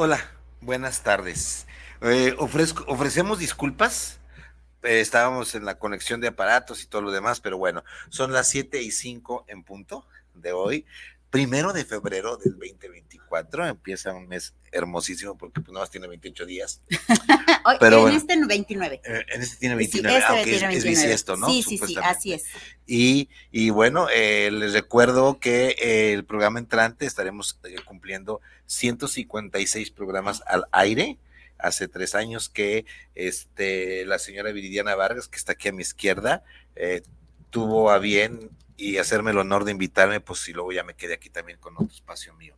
Hola, buenas tardes. Eh, ofrecemos disculpas. Eh, estábamos en la conexión de aparatos y todo lo demás, pero bueno, son las 7 y 5 en punto de hoy primero de febrero del 2024, empieza un mes hermosísimo porque pues más tiene 28 días. Pero en este 29. Eh, en este tiene 29, sí, este tiene 29. es, ¿no? Sí, sí, sí, así es. Y, y bueno, eh, les recuerdo que eh, el programa entrante estaremos cumpliendo 156 programas al aire. Hace tres años que este, la señora Viridiana Vargas, que está aquí a mi izquierda, tuvo a bien y hacerme el honor de invitarme, pues si luego ya me quedé aquí también con otro espacio mío.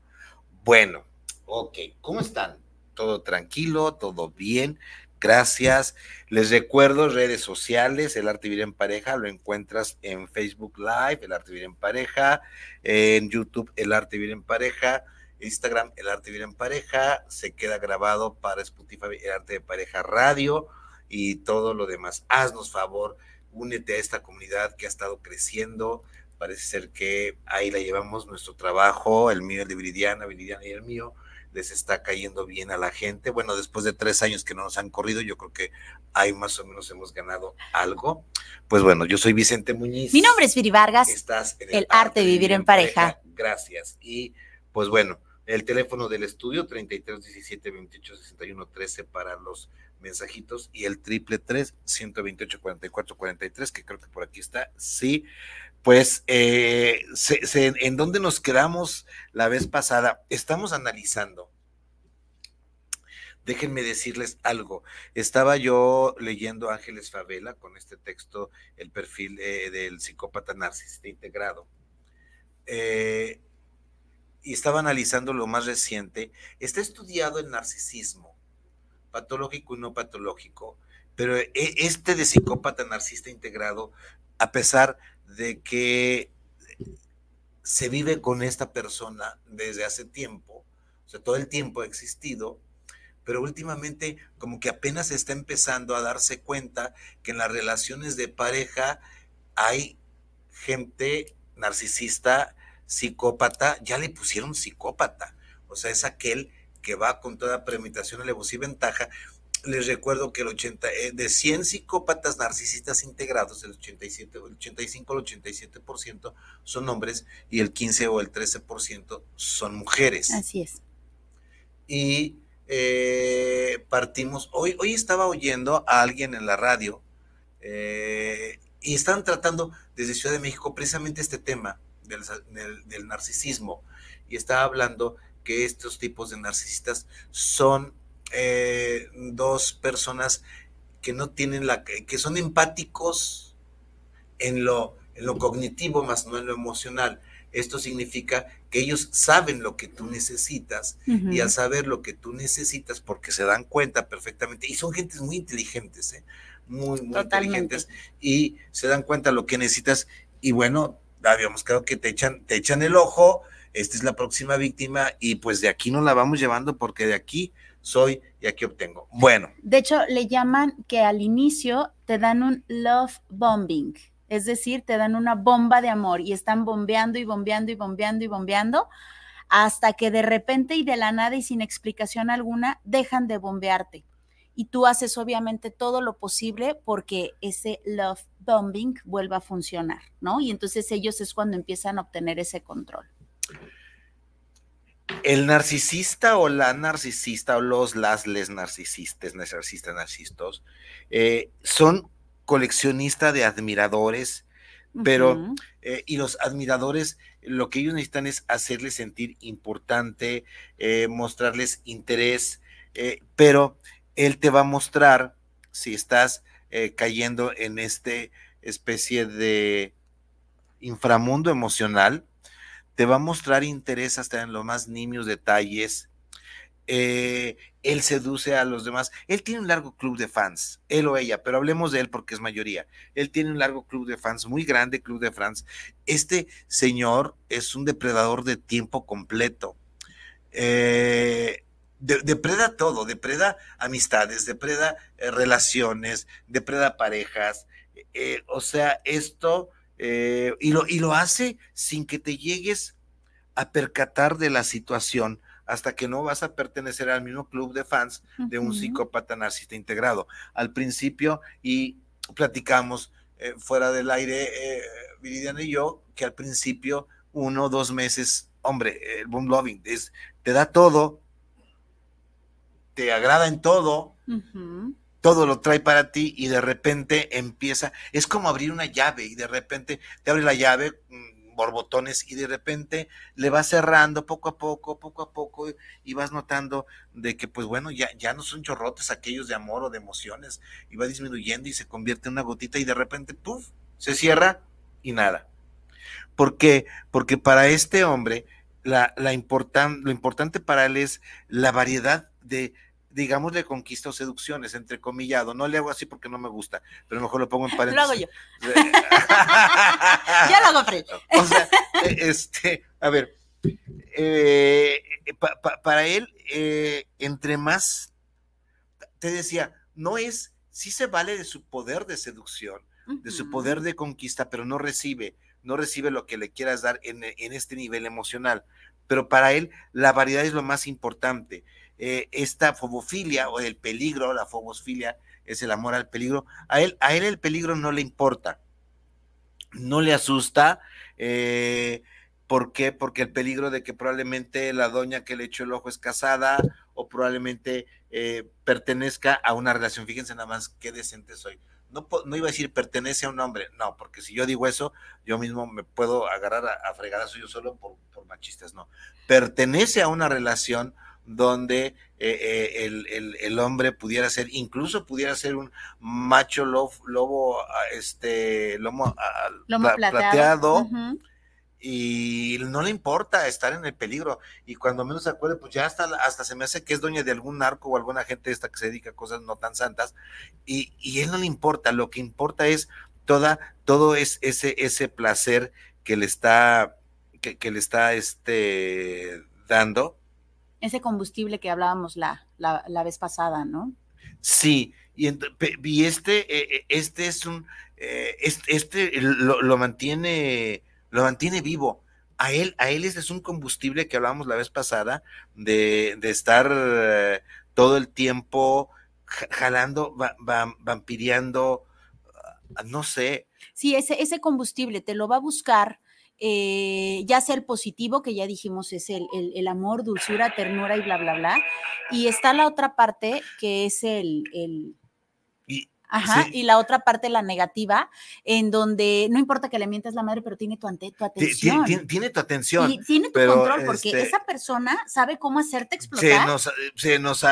Bueno, ok, ¿cómo están? Todo tranquilo, todo bien, gracias. Les recuerdo redes sociales, El Arte Vivir en Pareja, lo encuentras en Facebook Live, El Arte Vivir en Pareja, en YouTube, El Arte Vivir en Pareja, Instagram, El Arte Vivir en Pareja, se queda grabado para Spotify, El Arte de Pareja Radio y todo lo demás. Haznos favor únete a esta comunidad que ha estado creciendo. Parece ser que ahí la llevamos nuestro trabajo, el mío, el de Viridiana, Viridiana y el mío, les está cayendo bien a la gente. Bueno, después de tres años que no nos han corrido, yo creo que ahí más o menos hemos ganado algo. Pues bueno, yo soy Vicente Muñiz. Mi nombre es Viri Vargas. Estás en el, arte de vivir en pareja. Gracias. Y pues bueno, el teléfono del estudio 33 17 28 61 13 para los mensajitos y el triple 3 128 44 43 que creo que por aquí está. Sí pues eh, en dónde nos quedamos la vez pasada estamos analizando. Déjenme decirles algo. Estaba yo leyendo Ángeles Favela con este texto el perfil eh, del psicópata narcisista integrado. Eh, y estaba analizando lo más reciente. Está estudiado el narcisismo patológico y no patológico, pero e, este de psicópata narcisista integrado, a pesar de que se vive con esta persona desde hace tiempo, o sea, todo el tiempo ha existido, pero últimamente como que apenas está empezando a darse cuenta que en las relaciones de pareja hay gente narcisista, psicópata, ya le pusieron psicópata, o sea, es aquel que va con toda premeditación, alevosía y ventaja. Les recuerdo que el 80, eh, de 100 psicópatas narcisistas integrados, el 87, el 85 al 87% son hombres y el 15 o el 13% son mujeres. Así es. Y eh, partimos, hoy, hoy estaba oyendo a alguien en la radio eh, y estaban tratando desde Ciudad de México precisamente este tema del, del narcisismo y estaba hablando que estos tipos de narcisistas son eh, dos personas que no tienen la que son empáticos en lo, en lo cognitivo más no en lo emocional. Esto significa que ellos saben lo que tú necesitas y al saber lo que tú necesitas, porque se dan cuenta perfectamente, y son gentes muy inteligentes, ¿eh? muy, muy inteligentes, y se dan cuenta lo que necesitas, y bueno, habíamos claro que te echan, te echan el ojo, esta es la próxima víctima y pues de aquí nos la vamos llevando porque de aquí soy y aquí obtengo. Bueno. De hecho, le llaman que al inicio te dan un love bombing, es decir, te dan una bomba de amor y están bombeando y bombeando y bombeando y bombeando hasta que de repente y de la nada y sin explicación alguna dejan de bombearte. Y tú haces obviamente todo lo posible porque ese love bombing vuelva a funcionar, ¿no? Y entonces ellos es cuando empiezan a obtener ese control. El narcisista o la narcisista o los, las, les narcisistas, narcisistas, narcisistas, eh, son coleccionistas de admiradores, pero, eh, y los admiradores, lo que ellos necesitan es hacerles sentir importante, eh, mostrarles interés, pero él te va a mostrar si estás cayendo en este especie de inframundo emocional, te va a mostrar interés hasta en los más nimios detalles. Eh, él seduce a los demás. Él tiene un largo club de fans, él o ella, pero hablemos de él porque es mayoría. Él tiene un largo club de fans, muy grande club de fans. Este señor es un depredador de tiempo completo. Eh, depreda todo, depreda amistades, depreda eh, relaciones, depreda parejas. Eh, o sea, esto, eh, y, lo, y lo hace sin que te llegues a percatar de la situación hasta que no vas a pertenecer al mismo club de fans de un psicópata narcisista integrado. Al principio, y platicamos fuera del aire, Viridiana y yo, que al principio, uno o dos meses, hombre, el boom loving es, te da todo, te agrada en todo, todo lo trae para ti y de repente empieza, es como abrir una llave y de repente te abre la llave, mm, borbotones y de repente le vas cerrando poco a poco, poco a poco y vas notando de que pues bueno, ya, ya no son chorrotes aquellos de amor o de emociones y va disminuyendo y se convierte en una gotita y de repente, puff, se cierra y nada. ¿Por qué? Porque para este hombre la, la lo importante para él es la variedad de, digamos, de conquista o seducciones, entre comillado. No le hago así porque no me gusta, pero mejor lo pongo en paréntesis. Lo hago yo. ya lo hago, Fred. o sea, e, este, a ver, eh, para él, eh, entre más, te decía, no es, sí se vale de su poder de seducción, de su poder de conquista, pero no recibe no recibe lo que le quieras dar en, este nivel emocional. Pero para él la variedad es lo más importante. Eh, esta fobofilia o el peligro, la fobosfilia es el amor al peligro. A él, a él el peligro no le importa, no le asusta. Eh, ¿Por qué? Porque el peligro de que probablemente la doña que le echó el ojo es casada o probablemente eh, pertenezca a una relación. Fíjense nada más qué decente soy no, no, iba a decir pertenece a un hombre, no, porque si yo digo eso, yo mismo me puedo agarrar a, a fregadazo yo solo por, machistas, no. Pertenece a una relación donde eh, eh, el, hombre pudiera ser, incluso pudiera ser un macho lobo, este, lomo, plateado, y no le importa estar en el peligro. Y cuando menos se acuerde, pues ya hasta, hasta se me hace que es dueña de algún narco o alguna gente esta que se dedica a cosas no tan santas. Y, y él no le importa, lo que importa es toda, todo es ese, ese placer que le está, que, le está este, dando. Ese combustible que hablábamos la, la, vez pasada, ¿no? Sí, y, y este, e, e, este es un, eh, este, este lo, lo mantiene lo mantiene vivo. A él, a él es un combustible que hablábamos la vez pasada, de, estar eh, todo el tiempo jalando, va, vampiriando, ah, no sé. Sí, ese, ese combustible te lo va a buscar. Eh, ya sea el positivo, que ya dijimos es el, el, amor, dulzura, ternura y bla, bla, bla. Y está la otra parte que es el, el, Ajá, y la otra parte, la negativa, en donde no importa que le mientas la madre, pero tiene tu, ante, tu atención. Tiene, tu atención. Y tiene tu control, porque este esa persona sabe cómo hacerte explotar. Se nos, se nos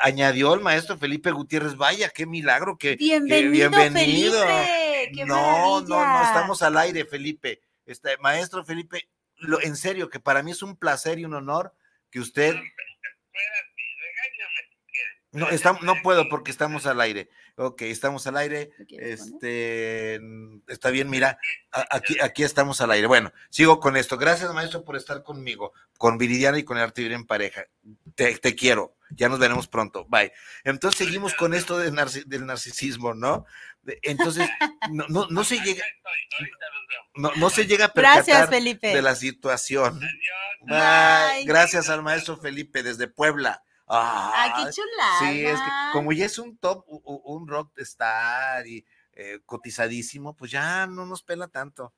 añadió el maestro Felipe Gutiérrez. Vaya, qué milagro que. Bienvenido, bienvenido. Felipe. Qué no, no, no estamos al aire, Felipe. Este, maestro Felipe, lo, en serio, que para mí es un placer y un honor que usted. No, está, no puedo porque estamos al aire. Ok, estamos al aire. Este, está bien, mira, aquí, aquí estamos al aire. Bueno, sigo con esto. Gracias, maestro, por estar conmigo, con Viridiana y con el arte vivir en pareja. Te, quiero. Ya nos veremos pronto. Bye. Entonces seguimos con esto del, narcisismo, ¿no? Entonces, no, no, se llega. No, no, se llega a percatar de la situación. Bye. Gracias al maestro Felipe desde Puebla. ¡Ay, qué chula! Sí, es que como ya es un top, un rock star y eh, cotizadísimo, pues ya no nos pela tanto.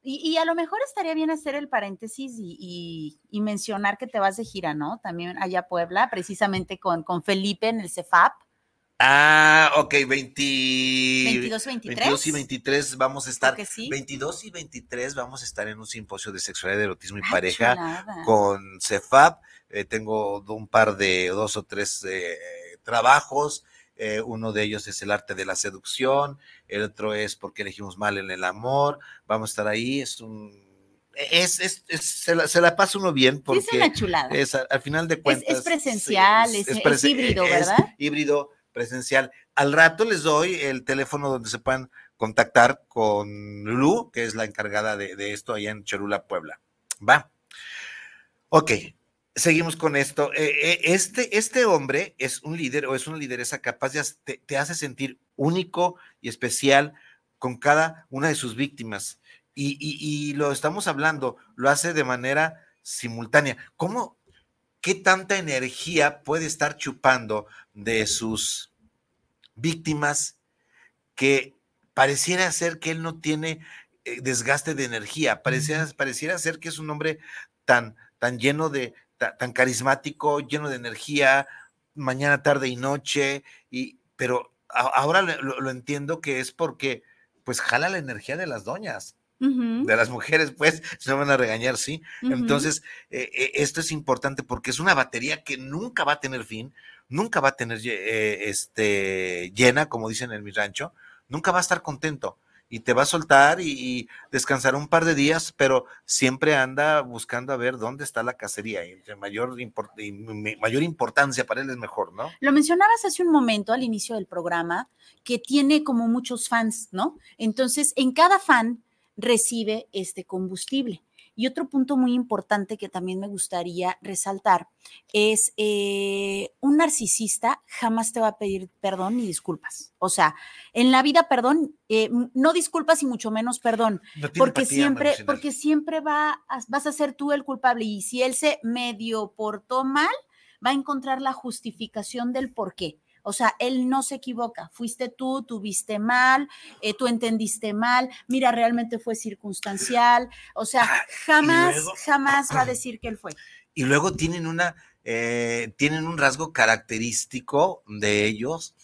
Y, a lo mejor estaría bien hacer el paréntesis y, mencionar que te vas de gira, ¿no? También allá a Puebla, precisamente con, con Felipe en el CEFAP. Ah, ok, 20, 22 y 23. 22 y 23 vamos a estar. Sí? 22 y 23 vamos a estar en un simposio de sexualidad, erotismo y ah, pareja con CEFAP. Eh, tengo un par de dos o tres eh, trabajos. Eh, uno de ellos es el arte de la seducción, el otro es porque elegimos mal en el amor. Vamos a estar ahí, es un es, es, se, la, se, la, pasa uno bien porque es una chulada. Es, al final de cuentas. Es, presencial, es, es, híbrido, ¿verdad? híbrido, presencial. Al rato les doy el teléfono donde se puedan contactar con Lu, que es la encargada de, esto allá en Cherula, Puebla. Va. Ok, seguimos con esto. Este, este hombre es un líder o es una lideresa capaz de te, te hace sentir único y especial con cada una de sus víctimas y, lo estamos hablando, lo hace de manera simultánea. ¿Cómo, qué tanta energía puede estar chupando de sus víctimas que pareciera ser que él no tiene eh, desgaste de energía, pareciera, pareciera ser que es un hombre tan, tan lleno de, tan, carismático, lleno de energía, mañana, tarde y noche, y, pero ahora lo, lo entiendo que es porque pues jala la energía de las doñas de las mujeres, pues, se van a regañar, sí. Entonces, eh, eh, esto es importante porque es una batería que nunca va a tener fin, nunca va a tener eh, este, llena, como dicen en mi rancho, nunca va a estar contento y te va a soltar y, descansar un par de días, pero siempre anda buscando a ver dónde está la cacería y mayor, mayor importancia para él es mejor, ¿no? Lo mencionabas hace un momento al inicio del programa, que tiene como muchos fans, ¿no? Entonces, en cada fan recibe este combustible. Y otro punto muy importante que también me gustaría resaltar es eh, un narcisista jamás te va a pedir perdón ni disculpas. O sea, en la vida, perdón, eh, no disculpas y mucho menos perdón, porque siempre, porque siempre va vas a ser tú el culpable y si él se medio portó mal, va a encontrar la justificación del por qué. O sea, él no se equivoca. Fuiste tú, tuviste mal, eh, tú entendiste mal. Mira, realmente fue circunstancial. O sea, ah, jamás, jamás va a decir que él fue. Y luego tienen una, eh, tienen un rasgo característico de ellos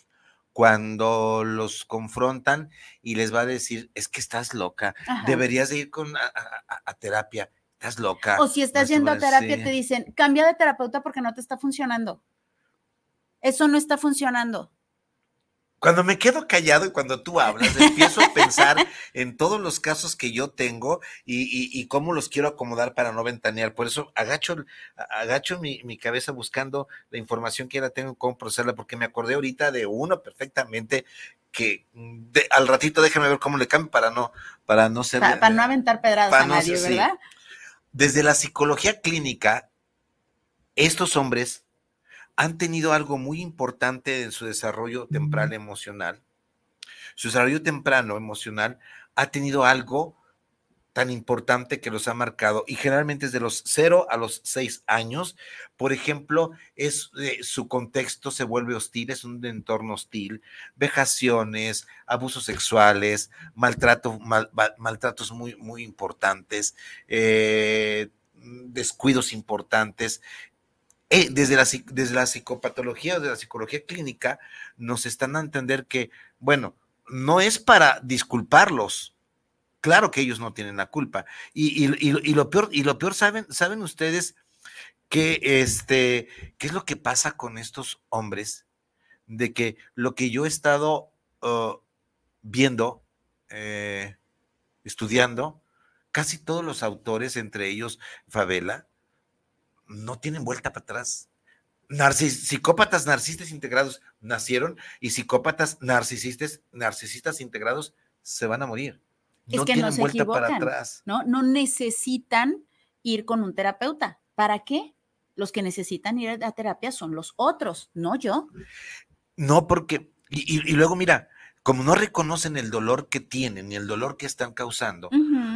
cuando los confrontan y les va a decir, es que estás loca, deberías de ir con a, terapia, estás loca. O si estás yendo a terapia, te dicen, cambia de terapeuta porque no te está funcionando. Eso no está funcionando. Cuando me quedo callado y cuando tú hablas, empiezo a pensar en todos los casos que yo tengo y, cómo los quiero acomodar para no ventanear. Por eso agacho, agacho mi, cabeza buscando la información que ya tengo, cómo procesarla, porque me acordé ahorita de uno perfectamente que al ratito déjame ver cómo le cambio para no, para no ser. Para, no aventar pedradas a nadie, ¿verdad? Desde la psicología clínica, estos hombres han tenido algo muy importante en su desarrollo temprano emocional. Su desarrollo temprano emocional ha tenido algo tan importante que los ha marcado y generalmente es de los 0 a los 6 años. Por ejemplo, es, eh, su contexto se vuelve hostil, es un entorno hostil, vejaciones, abusos sexuales, maltrato, maltratos muy, muy importantes, eh, descuidos importantes eh, desde, la, desde la psicopatología o de la psicología clínica, nos están a entender que, bueno, no es para disculparlos. Claro que ellos no tienen la culpa. Y, lo peor, y lo peor, ¿saben, saben ustedes que este, qué es lo que pasa con estos hombres? De que lo que yo he estado uh, viendo, eh, estudiando, casi todos los autores, entre ellos Favela, no tienen vuelta para atrás. psicópatas narcisistas integrados nacieron y psicópatas narcisistas, narcisistas integrados se van a morir. No tienen vuelta para atrás. ¿no? no necesitan ir con un terapeuta. ¿Para qué? Los que necesitan ir a terapia son los otros, no yo. No, porque, y, luego mira, como no reconocen el dolor que tienen y el dolor que están causando,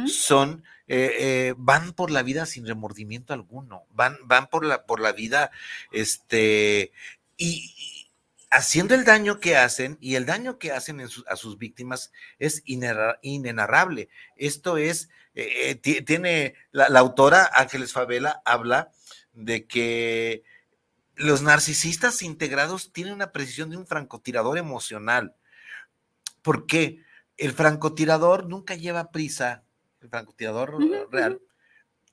son, eh, eh, van por la vida sin remordimiento alguno, van, van por la, por la vida, este, y, haciendo el daño que hacen, y el daño que hacen a sus víctimas es inenarrable. Esto es, eh, tiene, la, autora Ángeles Favela habla de que los narcisistas integrados tienen una precisión de un francotirador emocional. ¿Por qué? El francotirador nunca lleva prisa el francotirador real,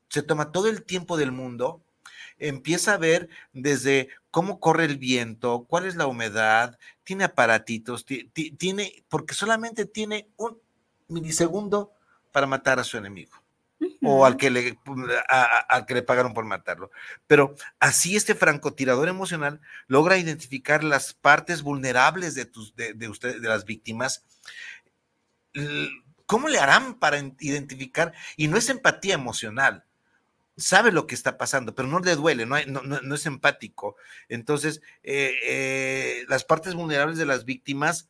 se toma todo el tiempo del mundo empieza a ver desde cómo corre el viento, cuál es la humedad, tiene aparatitos, tiene, porque solamente tiene un milisegundo para matar a su enemigo o al que, le, que le pagaron por matarlo. Pero así este francotirador emocional logra identificar las partes vulnerables de, tus, de, de, de las víctimas. ¿Cómo le harán para identificar? Y no es empatía emocional, sabe lo que está pasando, pero no le duele, no, no, es empático. Entonces, eh, eh, las partes vulnerables de las víctimas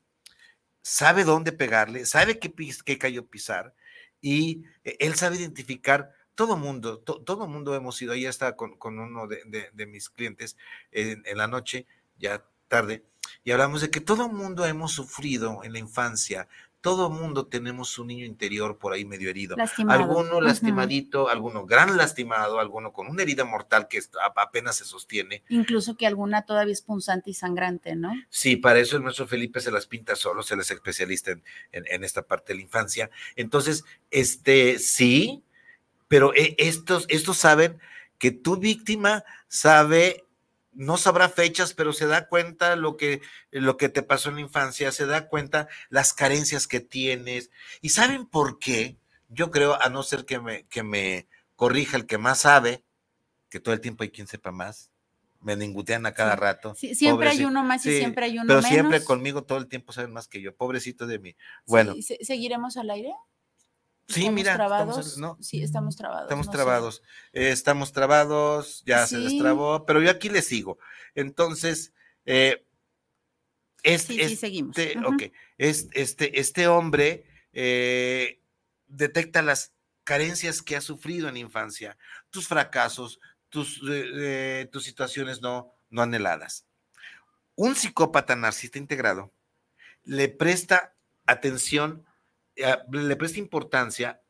sabe dónde pegarle, sabe qué, qué cayó pisar y eh, él sabe identificar. Todo mundo, todo mundo hemos ido, ahí está con, con uno de, mis clientes en, en la noche, ya tarde, y hablamos de que todo mundo hemos sufrido en la infancia todo mundo tenemos un niño interior por ahí medio herido. Alguno lastimadito, alguno gran lastimado, alguno con una herida mortal que apenas se sostiene. Incluso que alguna todavía es punzante y sangrante, ¿no? Sí, para eso el maestro Felipe se las pinta solo, se les especialista en, en, esta parte de la infancia. Entonces, este, sí, pero eh, estos, estos saben que tu víctima sabe no sabrá fechas, pero se da cuenta lo que, lo que te pasó en la infancia, se da cuenta las carencias que tienes. ¿Y saben por qué? Yo creo, a no ser que me, que me corrija el que más sabe, que todo el tiempo hay quien sepa más, me ningutean a cada rato. siempre hay uno más y siempre hay uno pero siempre conmigo todo el tiempo saben más que yo, pobrecito de mí. Bueno. ¿Seguiremos al aire? Sí, mira, trabados. sí, estamos trabados. Estamos trabados. estamos trabados, ya se destrabó, pero yo aquí le sigo. Entonces, eh, sí, seguimos. Este, este, este hombre eh, detecta las carencias que ha sufrido en infancia, tus fracasos, tus, eh, tus situaciones no, no anheladas. Un psicópata narcisista integrado le presta atención eh, le presta importancia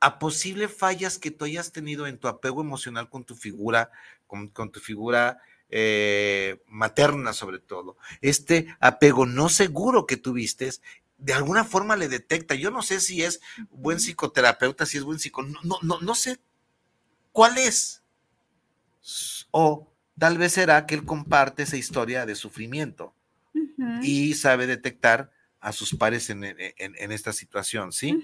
a posibles fallas que tú hayas tenido en tu apego emocional con tu figura, con, tu figura eh, materna sobre todo. Este apego no seguro que tuviste, de alguna forma le detecta. Yo no sé si es buen psicoterapeuta, si es buen psicólogo, no, no, no sé cuál es. O tal vez será que él comparte esa historia de sufrimiento y sabe detectar a sus pares en, esta situación, ¿sí?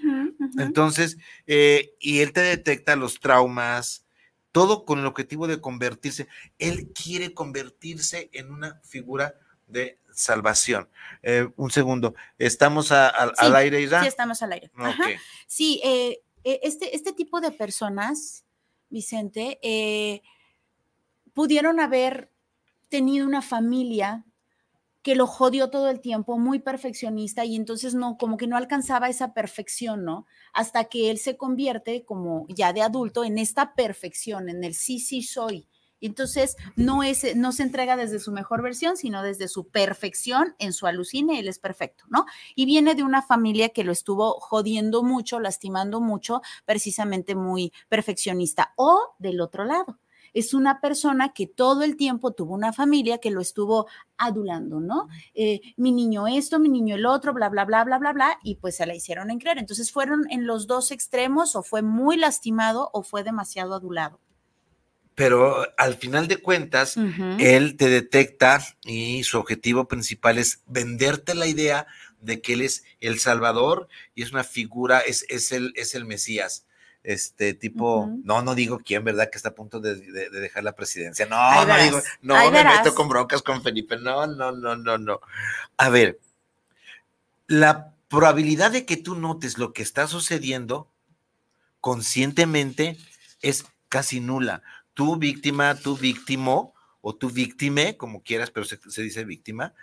Entonces, eh, y él te detecta los traumas, todo con el objetivo de convertirse. Él quiere convertirse en una figura de salvación. Eh, un segundo, ¿estamos al aire, ya? Sí, estamos al aire. Sí, eh, este, este tipo de personas, Vicente, pudieron haber tenido una familia que lo jodió todo el tiempo, muy perfeccionista y entonces no, como que no alcanzaba esa perfección, ¿no? Hasta que él se convierte como ya de adulto en esta perfección, en el sí, sí soy. Entonces, no, es, no se entrega desde su mejor versión, sino desde su perfección en su alucine, él es perfecto, ¿no? Y viene de una familia que lo estuvo jodiendo mucho, lastimando mucho, precisamente muy perfeccionista. O del otro lado, es una persona que todo el tiempo tuvo una familia que lo estuvo adulando, ¿no? Eh, mi niño esto, mi niño el otro, bla, bla, bla, bla, bla, bla, y pues se la hicieron en creer. Entonces fueron en los dos extremos, o fue muy lastimado o fue demasiado adulado pero al final de cuentas, él te detecta y su objetivo principal es venderte la idea de que él es el Salvador y es una figura, es, es, el, es el Mesías este tipo, no, no digo quién, ¿verdad? Que está a punto de, dejar la presidencia. No, no digo, no me meto con broncas con Felipe. No, no, no, no, no. A ver, la probabilidad de que tú notes lo que está sucediendo conscientemente es casi nula. Tu víctima, tu víctimo o tu víctime, como quieras, pero se, dice víctima,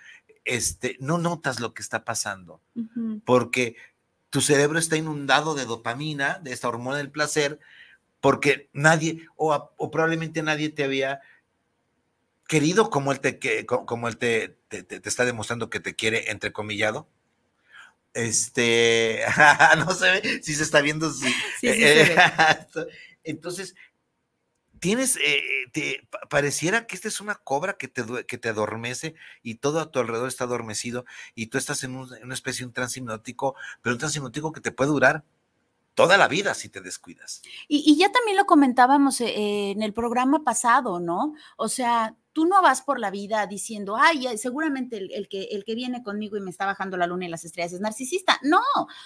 este, no notas lo que está pasando, porque tu cerebro está inundado de dopamina, de esta hormona del placer, porque nadie, o, probablemente nadie te había querido como él te, que, como él te, te, está demostrando que te quiere, entrecomillado. Este, no sé si se está viendo. Sí, Entonces, tienes, eh, te, pareciera que esta es una cobra que te, que te adormece y todo a tu alrededor está adormecido y tú estás en, una especie de un transhipnótico, pero un transhipnótico que te puede durar toda la vida si te descuidas. Y, y ya también lo comentábamos eh, en el programa pasado, ¿no? O sea, tú no vas por la vida diciendo, ay, seguramente el, que, el que viene conmigo y me está bajando la luna y las estrellas es narcisista. No,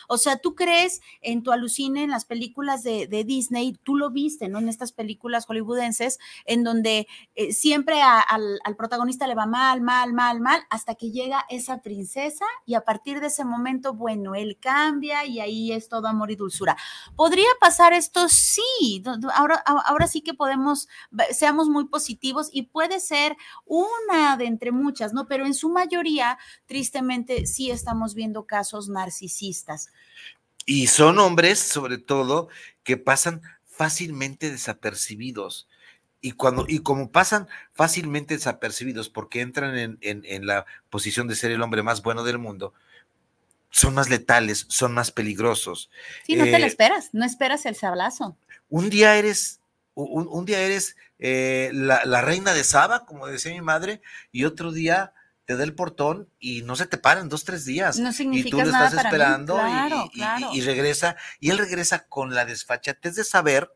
o sea, tú crees en tu alucine, en las películas de, Disney, tú lo viste, ¿no? En estas películas hollywoodenses, en donde eh, siempre al, al, protagonista le va mal, mal, mal, mal, hasta que llega esa princesa y a partir de ese momento, bueno, él cambia y ahí es todo amor y dulzura. ¿Podría pasar esto? Sí, ahora, ahora sí que podemos, seamos muy positivos y puede ser una de entre muchas, ¿no? Pero en su mayoría, tristemente, sí estamos viendo casos narcisistas. Y son hombres, sobre todo, que pasan fácilmente desapercibidos. Y, cuando, y como pasan fácilmente desapercibidos porque entran en, en la posición de ser el hombre más bueno del mundo, son más letales, son más peligrosos. Sí, no te lo eh, esperas, no esperas el sablazo. Un día eres un, día eres eh, la, reina de Saba, como decía mi madre, y otro día te da el portón y no se te paran dos, tres días. No significa Y tú lo estás esperando y, regresa, y él regresa con la desfachatez de saber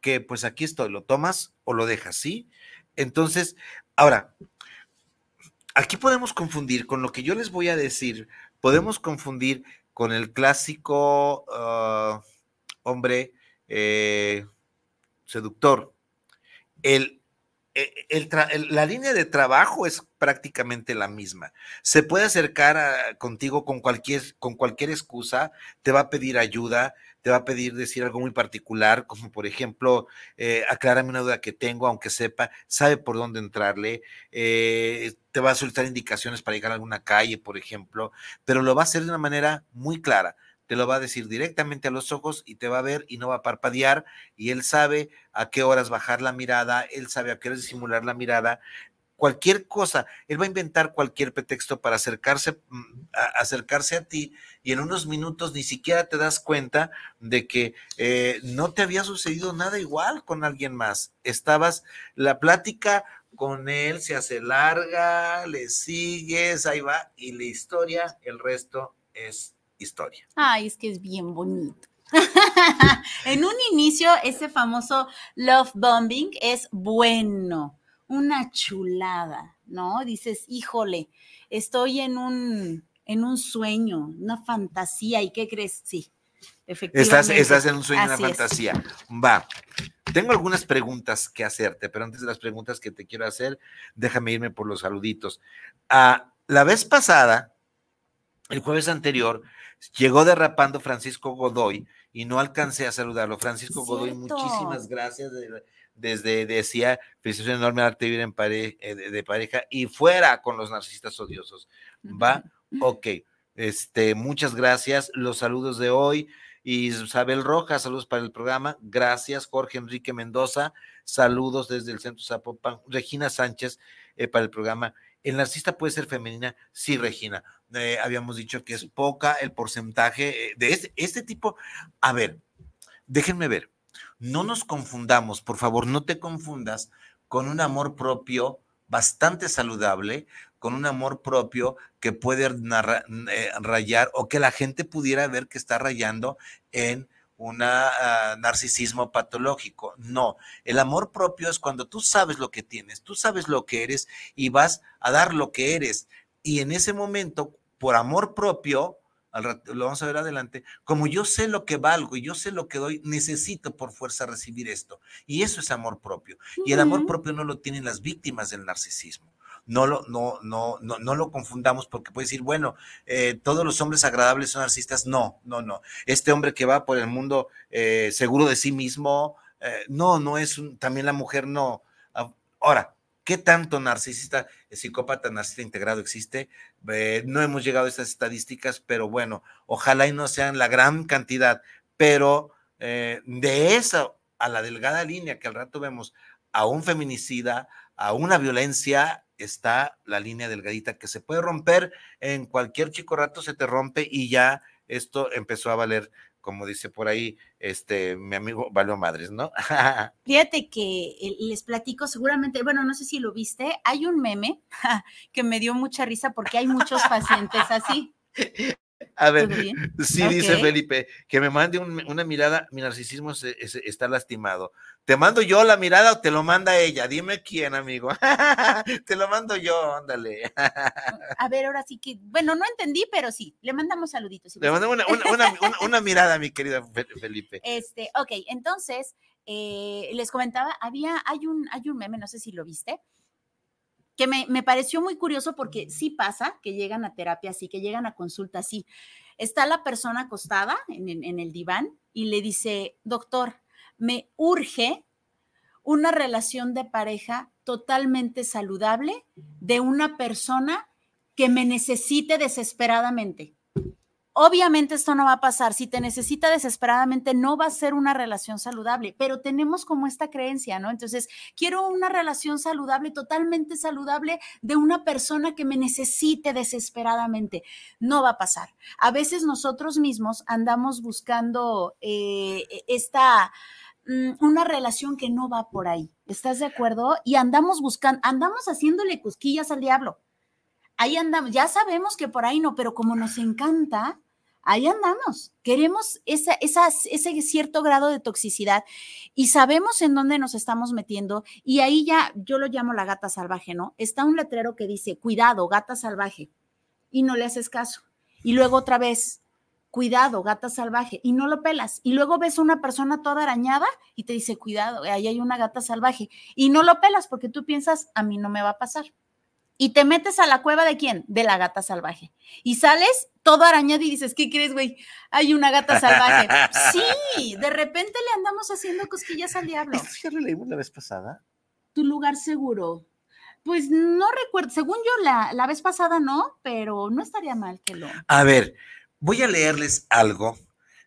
que pues aquí estoy, lo tomas o lo dejas, ¿sí? Entonces, ahora, aquí podemos confundir con lo que yo les voy a decir, podemos confundir con el clásico ah, hombre eh, seductor. E, el, la línea de trabajo es prácticamente la misma. Se puede acercar contigo con cualquier, con cualquier excusa, te va a pedir ayuda, te va a pedir decir algo muy particular, como por ejemplo, eh, aclárame una duda que tengo, aunque sepa, sabe por dónde entrarle, eh, te va a solicitar indicaciones para llegar a alguna calle, por ejemplo, pero lo va a hacer de una manera muy clara te lo va a decir directamente a los ojos y te va a ver y no va a parpadear y él sabe a qué horas bajar la mirada, él sabe a qué horas disimular la mirada, cualquier cosa, él va a inventar cualquier pretexto para acercarse, mm, a, acercarse a ti y en unos minutos ni siquiera te das cuenta de que eh, no te había sucedido nada igual con alguien más. Estabas, la plática con él se hace larga, le sigues, ahí va, y la historia, el resto es historia. Ay, es que es bien bonito. en un inicio, ese famoso love bombing es bueno, una chulada, ¿no? Dices, híjole, estoy en un, en un sueño, una fantasía, ¿y qué crees? Sí, efectivamente. Estás, en un sueño, una fantasía. Va. Tengo algunas preguntas que hacerte, pero antes de las preguntas que te quiero hacer, déjame irme por los saluditos. Ah, la vez pasada, el jueves anterior, Llegó derrapando Francisco Godoy y no alcancé a saludarlo. Francisco Godoy, muchísimas gracias. Desde decía, felicitación enorme arte vivir en eh, de, pareja y fuera con los narcisistas odiosos. ¿Va? Ok. Este, muchas gracias. Los saludos de hoy. Isabel Rojas, saludos para el programa. Gracias, Jorge Enrique Mendoza. Saludos desde el Centro Zapopan. Regina Sánchez eh, para el programa. ¿El narcisista puede ser femenina? Sí, Regina. Eh, habíamos dicho que es poca el porcentaje eh, de este, este, tipo. A ver, déjenme ver. No nos confundamos, por favor, no te confundas con un amor propio bastante saludable, con un amor propio que puede eh, rayar o que la gente pudiera ver que está rayando en un ah, narcisismo patológico. No, el amor propio es cuando tú sabes lo que tienes, tú sabes lo que eres y vas a dar lo que eres. Y en ese momento, por amor propio, lo vamos a ver adelante, como yo sé lo que valgo y yo sé lo que doy, necesito por fuerza recibir esto. Y eso es amor propio. Y el amor propio no lo tienen las víctimas del narcisismo no lo, no, no, no, no lo confundamos porque puede decir, bueno, eh, todos los hombres agradables son narcisistas. No, no, no. Este hombre que va por el mundo eh, seguro de sí mismo, eh, no, no es un, también la mujer no. Ah, ahora, ¿qué tanto narcisista, psicópata narcisista integrado existe? no hemos llegado a estas estadísticas, pero bueno, ojalá y no sean la gran cantidad, pero de esa a la delgada línea que al rato vemos a un feminicida, a una violencia, está la línea delgadita que se puede romper en cualquier chico rato, se te rompe y ya esto empezó a valer, como dice por ahí, este, mi amigo valió madres, ¿no? Fíjate que les platico seguramente, bueno, no sé si lo viste, hay un meme que me dio mucha risa porque hay muchos pacientes así. A ver, sí dice. Felipe, que me mande un- una mirada, mi narcisismo se- se- está lastimado. ¿Te mando yo la mirada o te lo manda ella? Dime quién, amigo. te lo mando yo, ándale. A ver, ahora sí que, bueno, no entendí, pero sí, le mandamos saluditos. si Le mando una, una- una- una- una mirada, mi querida Fe- Felipe. Este, ok, entonces, eh, les comentaba, había, hay un, hay un meme, no sé si lo viste, que me, me pareció muy curioso porque sí pasa que llegan a terapia así, que llegan a consulta así. Está la persona acostada en, en- en el diván y le dice, doctor, me urge una relación de pareja totalmente saludable de una persona que me necesite desesperadamente. Obviamente esto no va a pasar. Si te necesita desesperadamente, no va a ser una relación saludable, pero tenemos como esta creencia, ¿no? Entonces, quiero una relación saludable, totalmente saludable, de una persona que me necesite desesperadamente. No va a pasar. A veces nosotros mismos andamos buscando eh, esta mm, una relación que no va por ahí. ¿Estás de acuerdo? Y andamos buscando, andamos haciéndole cosquillas al diablo. Ahí andamos, ya sabemos que por ahí no, pero como nos encanta, ahí andamos. Queremos ese cierto grado de toxicidad y sabemos en dónde nos estamos metiendo y ahí ya yo lo llamo la gata salvaje, ¿no? Está un letrero que dice, cuidado, gata salvaje, y no le haces caso. Y luego otra vez, cuidado, gata salvaje, y no lo pelas. Y luego ves una persona toda arañada y te dice, cuidado, ahí hay una gata salvaje, y no lo pelas porque tú piensas, a mí no me va a pasar. Y te metes a la cueva de quién? De la gata salvaje. Y sales todo arañado y dices, ¿qué crees, güey? Hay una gata salvaje. Sí, de repente le andamos haciendo cosquillas al diablo. ¿Esto ya lo leímos la vez pasada? Tu lugar seguro. Pues no recuerdo, según yo la, la vez pasada no, pero no estaría mal que lo... A ver, voy a leerles algo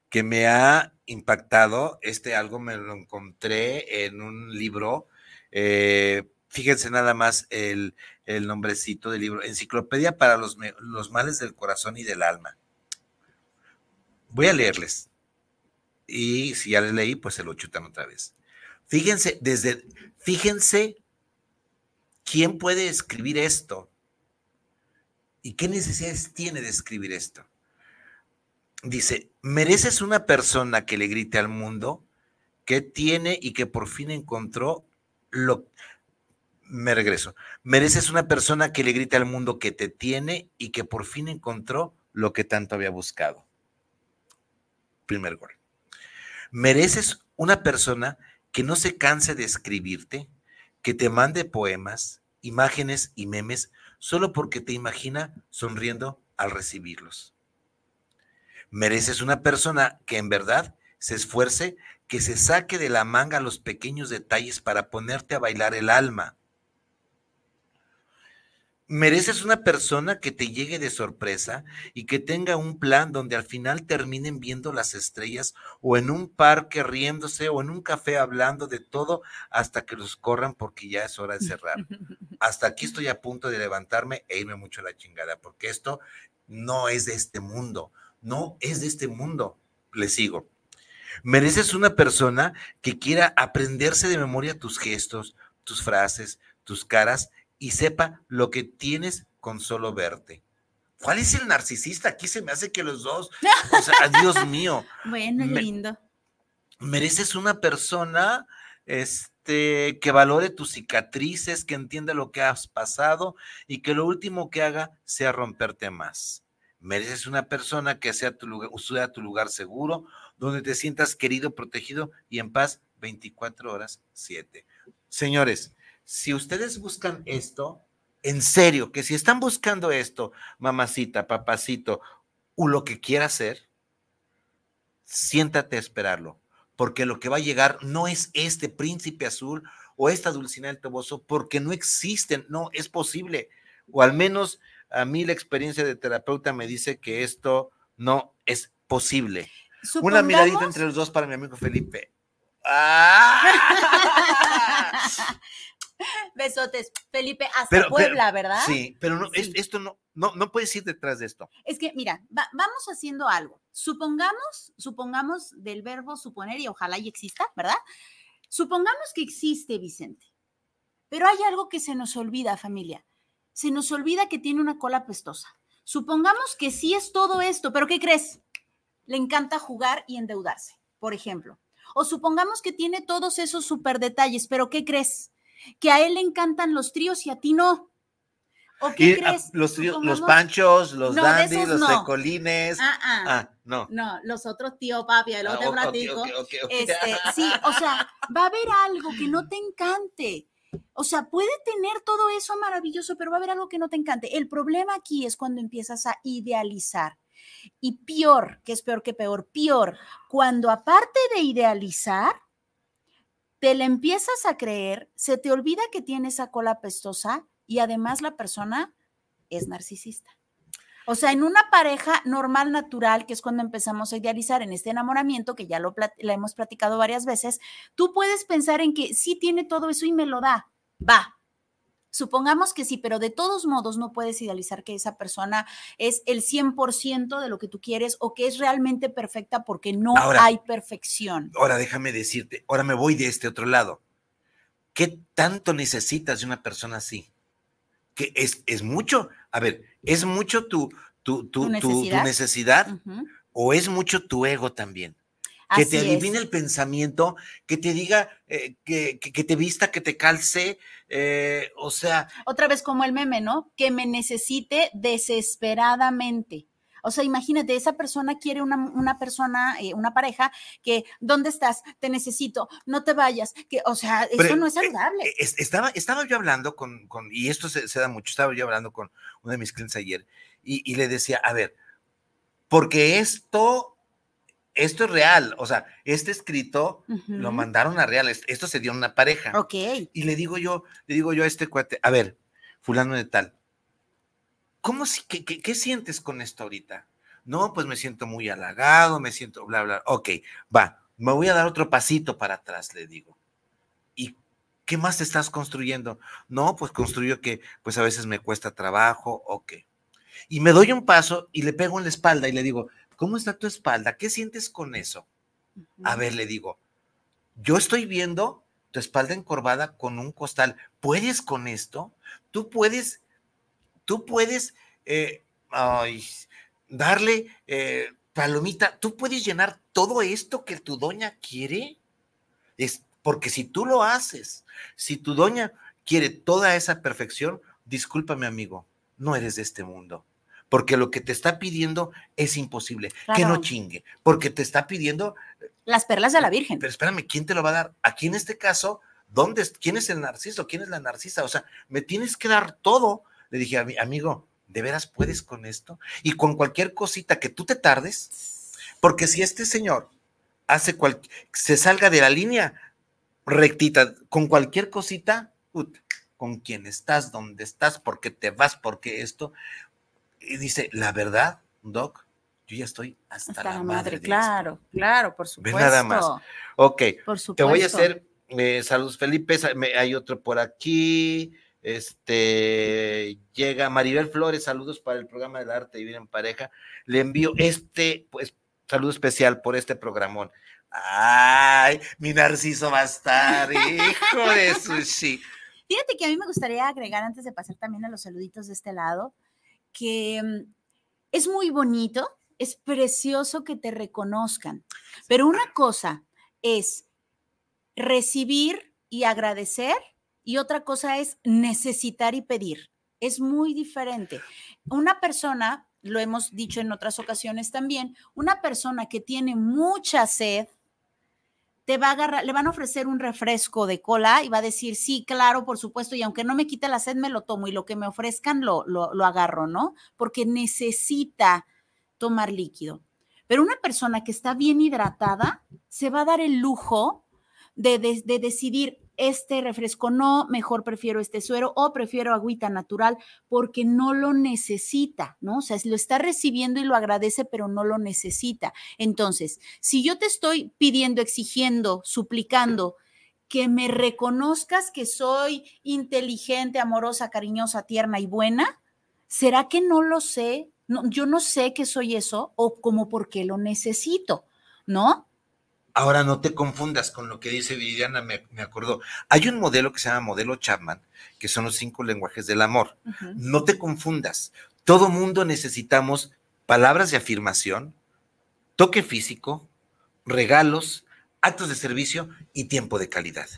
que me ha impactado. Este algo me lo encontré en un libro. eh, fíjense nada más el, el nombrecito del libro. Enciclopedia para los, los males del corazón y del alma. Voy a leerles. Y si ya les leí, pues se lo chutan otra vez. Fíjense, desde, fíjense quién puede escribir esto y qué necesidades tiene de escribir esto. Dice, mereces una persona que le grite al mundo que tiene y que por fin encontró lo... Me regreso. Mereces una persona que le grite al mundo que te tiene y que por fin encontró lo que tanto había buscado. Primer gol. Mereces una persona que no se canse de escribirte, que te mande poemas, imágenes y memes solo porque te imagina sonriendo al recibirlos. Mereces una persona que en verdad se esfuerce, que se saque de la manga los pequeños detalles para ponerte a bailar el alma. Mereces una persona que te llegue de sorpresa y que tenga un plan donde al final terminen viendo las estrellas o en un parque riéndose o en un café hablando de todo hasta que los corran porque ya es hora de cerrar. Hasta aquí estoy a punto de levantarme e irme mucho a la chingada porque esto no es de este mundo, no es de este mundo. Le sigo. Mereces una persona que quiera aprenderse de memoria tus gestos, tus frases, tus caras y sepa lo que tienes con solo verte. ¿Cuál es el narcisista? Aquí se me hace que los dos, o sea, Dios mío, Bueno, Me- lindo. mereces una persona este, que valore tus cicatrices, que entienda lo que has pasado y que lo último que haga sea romperte más. Mereces una persona que sea tu lugar, sea tu lugar seguro, donde te sientas querido, protegido y en paz 24 horas 7. Señores, si ustedes buscan esto, en serio, que si están buscando esto, mamacita, papacito, o lo que quiera hacer, siéntate a esperarlo, porque lo que va a llegar no es este príncipe azul o esta dulcinea del toboso, porque no existen, no es posible, o al menos a mí la experiencia de terapeuta me dice que esto no es posible. Una miradita entre los dos para mi amigo Felipe. ¡Ah! Besotes. Felipe, hasta Pero- pero- Puebla, ¿verdad? Sí, pero no, Sí. esto no, no, no puedes ir detrás de esto. Es que, mira, va- vamos haciendo algo. Supongamos, supongamos del verbo suponer y ojalá y exista, ¿verdad? Supongamos que existe Vicente. Pero hay algo que se nos olvida, familia. Se nos olvida que tiene una cola pestosa. Supongamos que sí es todo esto, pero ¿qué crees? Le encanta jugar y endeudarse, por ejemplo. O supongamos que tiene todos esos super detalles, pero ¿qué crees? Que a él le encantan los tríos y a ti no. ¿O qué Y, ah, crees? los, tríos- los panchos, los No, los no. tecolines. Ah, ah. Ah, no. No, los otros tío papi, el Ah, otro ok, ok, platico. ok, ok, ok. Este, sí, o sea, va a haber algo que no te encante. O sea, puede tener todo eso maravilloso, pero va a haber algo que no te encante. El problema aquí es cuando empiezas a idealizar. Y peor, que es peor que peor, peor, cuando aparte de idealizar, te le empiezas a creer, se te olvida que tiene esa cola pestosa y además la persona es narcisista. O sea, en una pareja normal, natural, que es cuando empezamos a idealizar en este enamoramiento, que ya lo la hemos platicado varias veces, tú puedes pensar en que sí tiene todo eso y me lo da. Va. Supongamos que sí, pero de todos modos no puedes idealizar que esa persona es el 100% de lo que tú quieres o que es realmente perfecta porque no Ahora- hay perfección. Ahora déjame decirte, ahora me voy de este otro lado. ¿Qué tanto necesitas de una persona así? Que es, es mucho, a ver, ¿es mucho tu, tu, tu, ¿Tu necesidad? o es mucho tu ego también? Que te es. adivine el pensamiento, que te diga, eh, que, que- que te vista, que te calce, eh, o sea, otra vez como el meme, ¿no? Que me necesite desesperadamente. O sea, imagínate, esa persona quiere una, una persona, eh, una pareja que, ¿dónde estás? Te necesito, no te vayas. Que, o sea, eso Pero, no es saludable. es- estaba, estaba yo hablando con, con- y esto se, se da mucho, estaba yo hablando con uno de mis clientes ayer y, y le decía, a ver, porque esto, esto es real, o sea, este escrito lo mandaron a real, es- esto se dio en una pareja. Ok. Y le digo yo, le digo yo a este cuate, a ver, fulano de tal, ¿cómo si, qué, qué- qué sientes con esto ahorita? No, pues me siento muy halagado, me siento bla, bla. Ok, va, me voy a dar otro pasito para atrás, le digo. ¿Y qué más te estás construyendo? No, pues construyo que pues a veces me cuesta trabajo, ok. Y me doy un paso y le pego en la espalda y le digo, ¿cómo está tu espalda? ¿Qué sientes con eso? A ver, le digo, yo estoy viendo tu espalda encorvada con un costal. ¿Puedes con esto? Tú puedes, tú puedes eh, ay, darle eh, palomita. Tú puedes llenar todo esto que tu doña quiere. Es porque si tú lo haces, si tu doña quiere toda esa perfección, discúlpame, amigo, no eres de este mundo. Porque lo que te está pidiendo es imposible. Que no chingue. Porque te está pidiendo Las perlas de la Virgen. pero espérame, ¿quién te lo va a dar? Aquí en este caso, ¿dónde ¿quién es el narciso? ¿Quién es la narcisa? O sea, me tienes que dar todo. Le dije, "Ami- amigo, ¿de veras puedes con esto? Y con cualquier cosita que tú te tardes, porque si este señor hace cual, se salga de la línea rectita, con cualquier cosita, ut, con quién estás, dónde estás, por qué te vas, por qué esto. Y dice, la verdad, Doc, yo ya estoy hasta, Hasta la, la madre. madre, de esto". claro, claro, por Ve supuesto. nada más. Ok, Por supuesto. te voy a hacer eh, saludos, Felipe. hay otro por aquí. Este llega Maribel Flores, saludos para el programa del arte de vivir en pareja. Le envío este, pues, saludo especial por este programón. Ay, mi narciso va a estar, hijo de sushi. Fíjate que a mí me gustaría agregar, antes de pasar también a los saluditos de este lado, que mm, es muy bonito, es precioso que te reconozcan, pero una cosa es recibir y agradecer y otra cosa es necesitar y pedir. Es muy diferente. Una persona, lo hemos dicho en otras ocasiones también, una persona que tiene mucha sed, va a agarrar, le van a ofrecer un refresco de cola y va a decir, sí, claro, por supuesto, y aunque no me quite la sed, me lo tomo y lo que me ofrezcan lo, lo, agarro, ¿no? Porque necesita tomar líquido. Pero una persona que está bien hidratada se va a dar el lujo de, de decidir, este refresco no, mejor prefiero este suero o prefiero agüita natural porque no lo necesita, ¿no? O sea, lo está recibiendo y lo agradece, pero no lo necesita. Entonces, si yo te estoy pidiendo, exigiendo, suplicando que me reconozcas que soy inteligente, amorosa, cariñosa, tierna y buena, ¿será que no lo sé? Yo no sé que soy eso o como porque lo necesito, ¿no? Ahora no te confundas con lo que dice Viridiana, me, me acordó. Hay un modelo que se llama modelo Chapman, que son los cinco lenguajes del amor. No te confundas. todo mundo necesitamos palabras de afirmación, toque físico, regalos, actos de servicio y tiempo de calidad.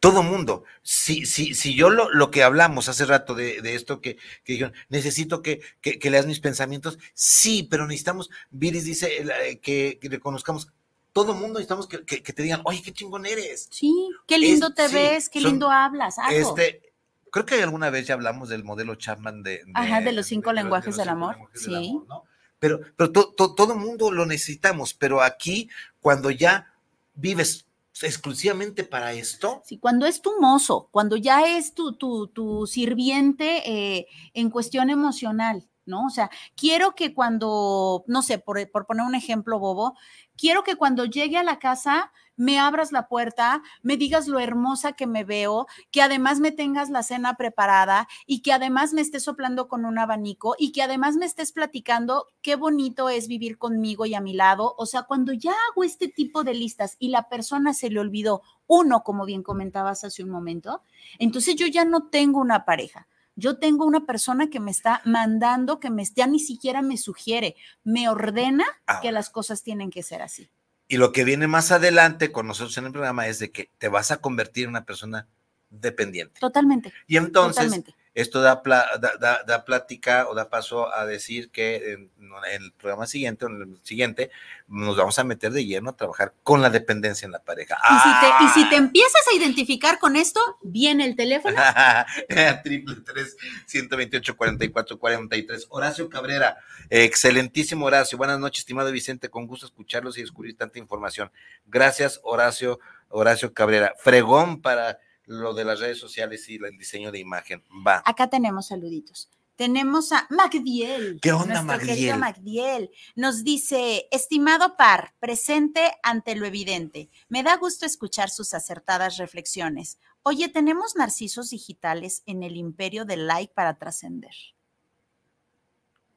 Todo mundo, si, si, si yo lo, lo que hablamos hace rato de, de esto que, que dijeron, necesito que, que, que, leas mis pensamientos, sí, pero necesitamos, Viris dice eh, que, que reconozcamos, todo mundo necesitamos que, que, te digan, oye, qué chingón eres. Sí, qué lindo es, te sí, ves, qué son, lindo hablas. Algo. Este, creo que alguna vez ya hablamos del modelo Chapman de, de Ajá, de los cinco de, lenguajes de, del amor. sí. Del amor, ¿no? Pero, pero to, to, todo mundo lo necesitamos, pero aquí, cuando ya vives exclusivamente para esto. Sí, cuando es tu mozo, cuando ya es tu, tu, tu sirviente eh, en cuestión emocional, ¿no? O sea, quiero que cuando, no sé, por, por poner un ejemplo bobo, quiero que cuando llegue a la casa me abras la puerta, me digas lo hermosa que me veo, que además me tengas la cena preparada y que además me estés soplando con un abanico y que además me estés platicando qué bonito es vivir conmigo y a mi lado. O sea, cuando ya hago este tipo de listas y la persona se le olvidó uno, como bien comentabas hace un momento, entonces yo ya no tengo una pareja. Yo tengo una persona que me está mandando, que me, ya ni siquiera me sugiere, me ordena ah. que las cosas tienen que ser así. Y lo que viene más adelante con nosotros en el programa es de que te vas a convertir en una persona dependiente. Totalmente. Y entonces, totalmente. Esto da, da, da, da, plática o da paso a decir que en, en, el programa siguiente, en el siguiente, nos vamos a meter de lleno a trabajar con la dependencia en la pareja. Y, si, te, y si te empiezas a identificar con esto, viene el teléfono. Triple tres, 128, 44, 43. Horacio Cabrera, excelentísimo Horacio. Buenas noches, estimado Vicente. Con gusto escucharlos y descubrir tanta información. Gracias, Horacio, Horacio Cabrera. Fregón para lo de las redes sociales y el diseño de imagen. Va. Acá tenemos saluditos. Tenemos a Magdiel. ¿Qué onda, Magdiel? Magdiel? Nos dice, estimado par, presente ante lo evidente. Me da gusto escuchar sus acertadas reflexiones. Oye, tenemos narcisos digitales en el imperio del like para trascender.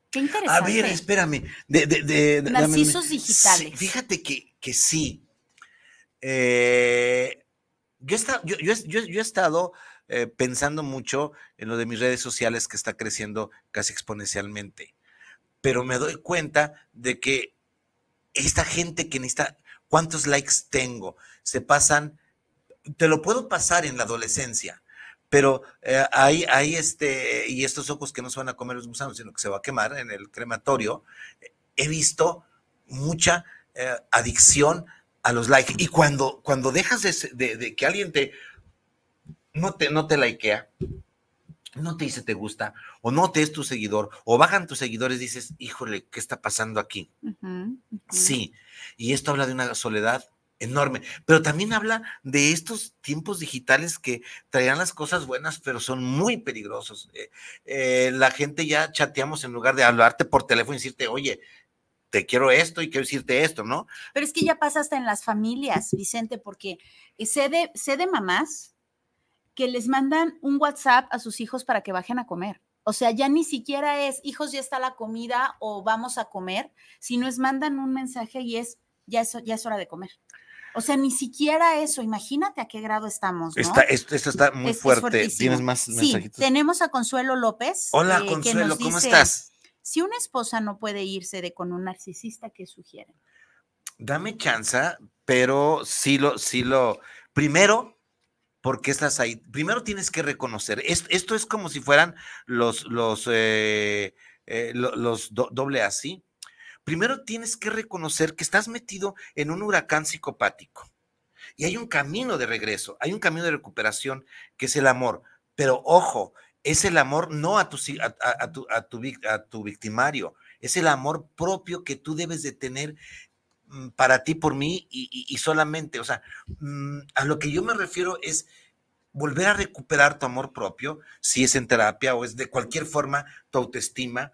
Qué interesante. A ver, espérame. De, de, de, narcisos digitales. Sí, fíjate que, que sí. Eh, yo, he estado eh, pensando mucho en lo de mis redes sociales que está creciendo casi exponencialmente, pero me doy cuenta de que esta gente que necesita, ¿cuántos likes tengo? Se pasan, te lo puedo pasar en la adolescencia, pero eh, hay, hay este, y estos ojos que no se van a comer los gusanos, sino que se va a quemar en el crematorio, he visto mucha eh, adicción a los likes. Y cuando, cuando dejas de, de, de, que alguien te no te, no te likea, no te dice te gusta, o no te es tu seguidor, o bajan tus seguidores, dices, híjole, ¿qué está pasando aquí? Uh -huh, uh -huh. Sí, y esto habla de una soledad enorme, pero también habla de estos tiempos digitales que traían las cosas buenas, pero son muy peligrosos. Eh, eh, la gente ya chateamos en lugar de hablarte por teléfono y decirte, oye, te quiero esto y quiero decirte esto, ¿no? Pero es que ya pasa hasta en las familias, Vicente, porque sé de, sé de mamás que les mandan un WhatsApp a sus hijos para que bajen a comer. O sea, ya ni siquiera es, hijos, ya está la comida o vamos a comer, sino es mandan un mensaje y es, ya es, ya es hora de comer. O sea, ni siquiera eso, imagínate a qué grado estamos. ¿no? Está, esto, esto, está muy es, fuerte. Es ¿Tienes más sí, mensajitos? tenemos a Consuelo López. Hola, eh, Consuelo, dice, ¿cómo estás? Si una esposa no puede irse de con un narcisista, ¿qué sugieren? Dame chance, pero sí lo, sí lo. Primero, porque estás ahí. Primero tienes que reconocer. Esto, es como si fueran los, los, eh, eh, los do, doble así. Primero tienes que reconocer que estás metido en un huracán psicopático. Y hay un camino de regreso, hay un camino de recuperación que es el amor. Pero ojo, es el amor no a tu, a, tu, a, tu, a tu victimario, es el amor propio que tú debes de tener mm, para ti, por mí y, y, y, solamente, o sea, mm, a lo que yo me refiero es volver a recuperar tu amor propio, si es en terapia o es de cualquier forma tu autoestima,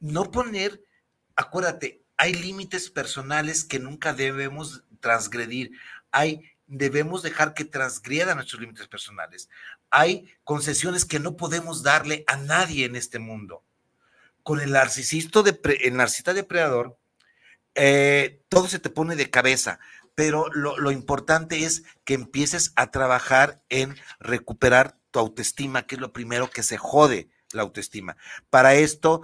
no poner, acuérdate, hay límites personales que nunca debemos transgredir, hay debemos dejar que transgriedan nuestros límites personales. Hay concesiones que no podemos darle a nadie en este mundo. Con el narcisista, depredador, eh, todo se te pone de cabeza, pero lo, importante es que empieces a trabajar en recuperar tu autoestima, que es lo primero que se jode la autoestima. Para esto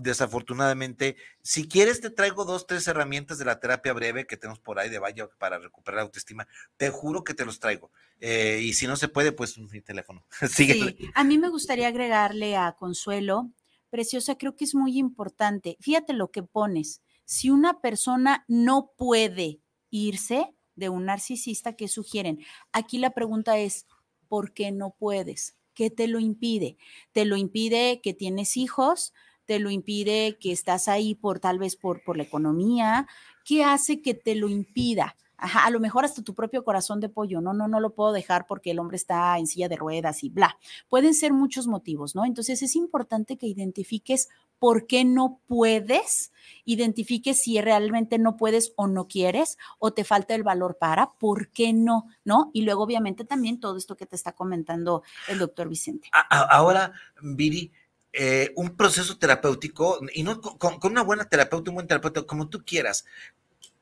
desafortunadamente, si quieres te traigo dos, tres herramientas de la terapia breve que tenemos por ahí de Vaya para recuperar la autoestima. Te juro que te los traigo. Eh, y si no se puede, pues mi teléfono. Sí, a mí me gustaría agregarle a Consuelo, Preciosa, creo que es muy importante. Fíjate lo que pones. Si una persona no puede irse de un narcisista, ¿qué sugieren? Aquí la pregunta es, ¿por qué no puedes? ¿Qué te lo impide? ¿Te lo impide que tienes hijos? ¿Te lo impide que estás ahí por tal vez por, por la economía? ¿Qué hace que te lo impida? A lo mejor hasta tu propio corazón de pollo, no, no, no lo puedo dejar porque el hombre está en silla de ruedas y bla. Pueden ser muchos motivos, ¿no? Entonces es importante que identifiques por qué no puedes, identifiques si realmente no puedes o no quieres o te falta el valor para, por qué no, ¿no? Y luego obviamente también todo esto que te está comentando el doctor Vicente. Ahora, Viri, eh, un proceso terapéutico, y no con, con, una buena terapeuta, un buen terapeuta, como tú quieras,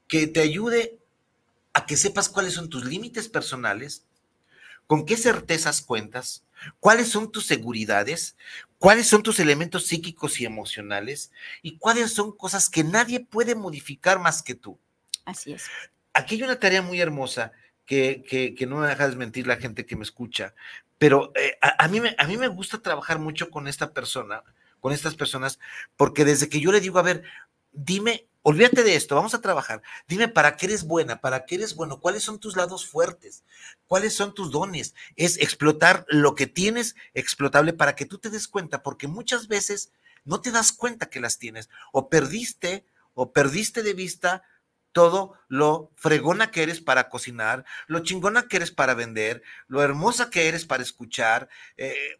que te ayude a que sepas cuáles son tus límites personales, con qué certezas cuentas, cuáles son tus seguridades, cuáles son tus elementos psíquicos y emocionales y cuáles son cosas que nadie puede modificar más que tú. Así es. Aquí hay una tarea muy hermosa que, que, no me deja desmentir la gente que me escucha, pero eh, a, mí me, a mí me gusta trabajar mucho con esta persona, con estas personas, porque desde que yo le digo, a ver, dime Olvídate de esto, vamos a trabajar. Dime para qué eres buena, para qué eres bueno, cuáles son tus lados fuertes, cuáles son tus dones. Es explotar lo que tienes explotable para que tú te des cuenta, porque muchas veces no te das cuenta que las tienes o perdiste o perdiste de vista todo lo fregona que eres para cocinar, lo chingona que eres para vender, lo hermosa que eres para escuchar, eh,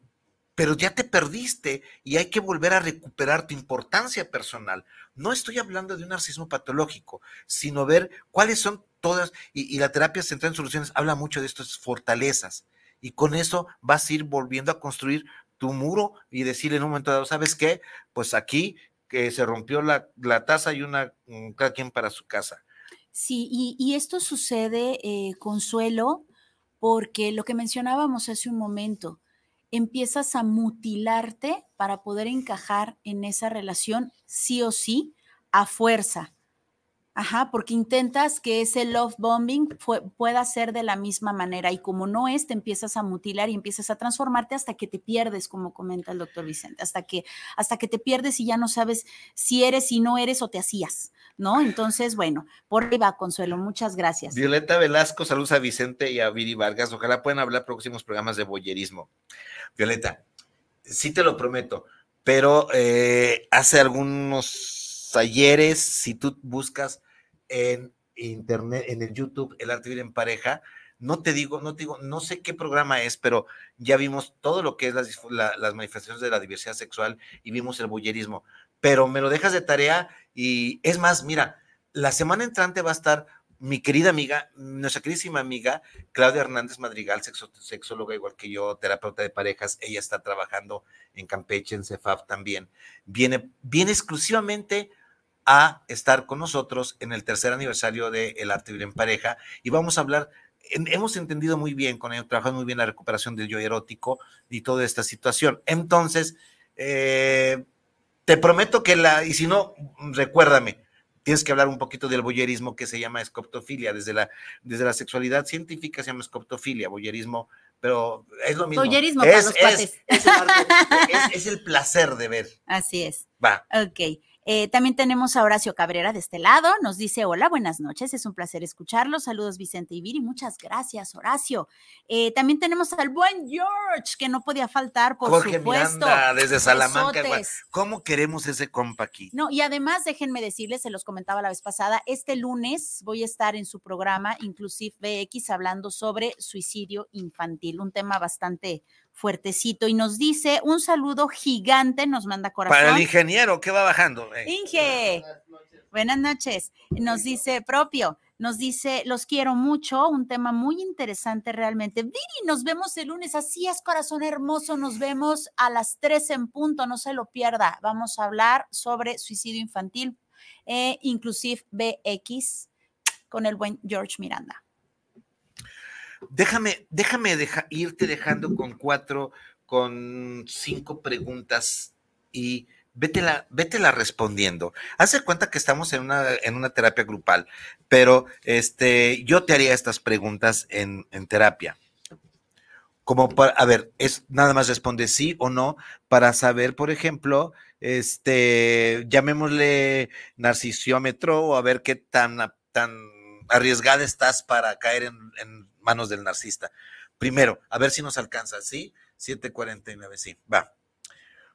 pero ya te perdiste y hay que volver a recuperar tu importancia personal. No estoy hablando de un narcisismo patológico, sino ver cuáles son todas, y, la terapia central en soluciones habla mucho de estas fortalezas, y con eso vas a ir volviendo a construir tu muro y decir en un momento dado, ¿sabes qué? Pues aquí que se rompió la, taza y una, cada quien para su casa. Sí, y, esto sucede, eh, Consuelo, porque lo que mencionábamos hace un momento, empiezas a mutilarte para poder encajar en esa relación sí o sí a fuerza. Ajá, porque intentas que ese love bombing pueda ser de la misma manera y como no es, te empiezas a mutilar y empiezas a transformarte hasta que te pierdes, como comenta el doctor Vicente, hasta que, hasta que te pierdes y ya no sabes si eres, si no eres o te hacías, ¿no? Entonces, bueno, por ahí va, Consuelo, muchas gracias. Violeta Velasco, saludos a Vicente y a Viri Vargas, ojalá puedan hablar próximos programas de boyerismo. Violeta, sí te lo prometo, pero eh, hace algunos ayeres, si tú buscas en internet, en el YouTube, El Arte Vivir en Pareja. No te digo, no te digo, no sé qué programa es, pero ya vimos todo lo que es las, manifestaciones de la diversidad sexual y vimos el bullerismo. Pero me lo dejas de tarea y es más, mira, la semana entrante va a estar mi querida amiga, nuestra queridísima amiga Claudia Hernández Madrigal, sexóloga igual que yo, terapeuta de parejas, ella está trabajando en Campeche, en CEFAF también, viene, viene exclusivamente a estar con nosotros en el tercer aniversario de El Arte Vivir en Pareja y vamos a hablar, hemos entendido muy bien con ellos, trabajando muy bien la recuperación del yo erótico y toda esta situación. Entonces, eh, te prometo que la, y si no, recuérdame, tienes que hablar un poquito del boyerismo que se llama escoptofilia, desde la, desde la sexualidad científica se llama escoptofilia, boyerismo, pero es lo mismo. Boyerismo es, los es, es, es, el placer de ver. Así es. Va. Ok. Eh, también tenemos a Horacio Cabrera de este lado. Nos dice, hola, buenas noches. Es un placer escucharlos. Saludos, Vicente y Viri. Muchas gracias, Horacio. Eh, también tenemos al buen George, que no podía faltar, por Jorge supuesto. Miranda, desde Salamanca. ¿Cómo queremos ese compa aquí? No, y además, déjenme decirles, se los comentaba la vez pasada, este lunes voy a estar en su programa Inclusive BX hablando sobre suicidio infantil, un tema bastante fuertecito y nos dice un saludo gigante, nos manda corazón. Para el ingeniero que va bajando. Inge, buenas noches. Nos dice propio, nos dice, los quiero mucho, un tema muy interesante realmente. Viri, nos vemos el lunes, así es, corazón hermoso, nos vemos a las 3 en punto, no se lo pierda. Vamos a hablar sobre suicidio infantil, e inclusive BX, con el buen George Miranda. Déjame, déjame irte dejando con cuatro, con cinco preguntas y vétela, vétela respondiendo. Hace cuenta que estamos en una, en una terapia grupal, pero este, yo te haría estas preguntas en, en terapia. Como para, a ver, es nada más responde sí o no para saber, por ejemplo, este, llamémosle narcisómetro o a ver qué tan, tan arriesgada estás para caer en manos del narcisista. Primero, a ver si nos alcanza, ¿sí? 749, sí, va.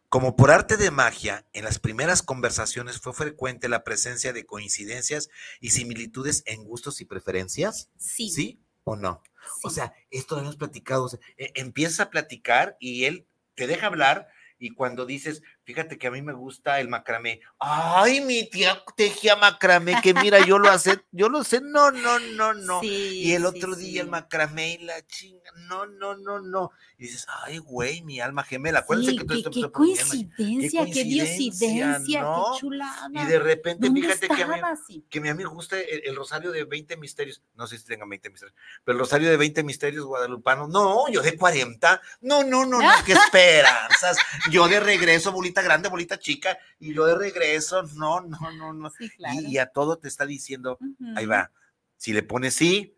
Como por arte de magia, en las primeras conversaciones fue frecuente la presencia de coincidencias y similitudes en gustos y preferencias. Sí. ¿Sí o no? O sea, esto lo hemos platicado. o sea, e- empieza a platicar y él te deja hablar y cuando dices, fíjate que a mí me gusta el macramé, ay, mi tía tejía macramé, que mira, yo lo hace, yo lo sé, no, no, no, no. Sí, y el sí, otro día el macramé y la chinga, no, no, no, no. Y dices, ay, güey, mi alma gemela. Acuérdense Sí, que qué, esto qué alma coincidencia, qué, diosidencia, ¿no? qué chulada. Y de repente, ¿Dónde fíjate que a mí, que a mí me gusta el, el rosario de 20 misterios. No sé si tenga 20 misterios, pero el rosario de 20 misterios guadalupanos. No, yo de 40. No, no, no, no, qué esperanzas. Yo de regreso, bolita grande, bolita chica, y yo de regreso, no, no, no, no. Sí, claro. Y, y a todo te está diciendo, ahí va. Si le pones sí,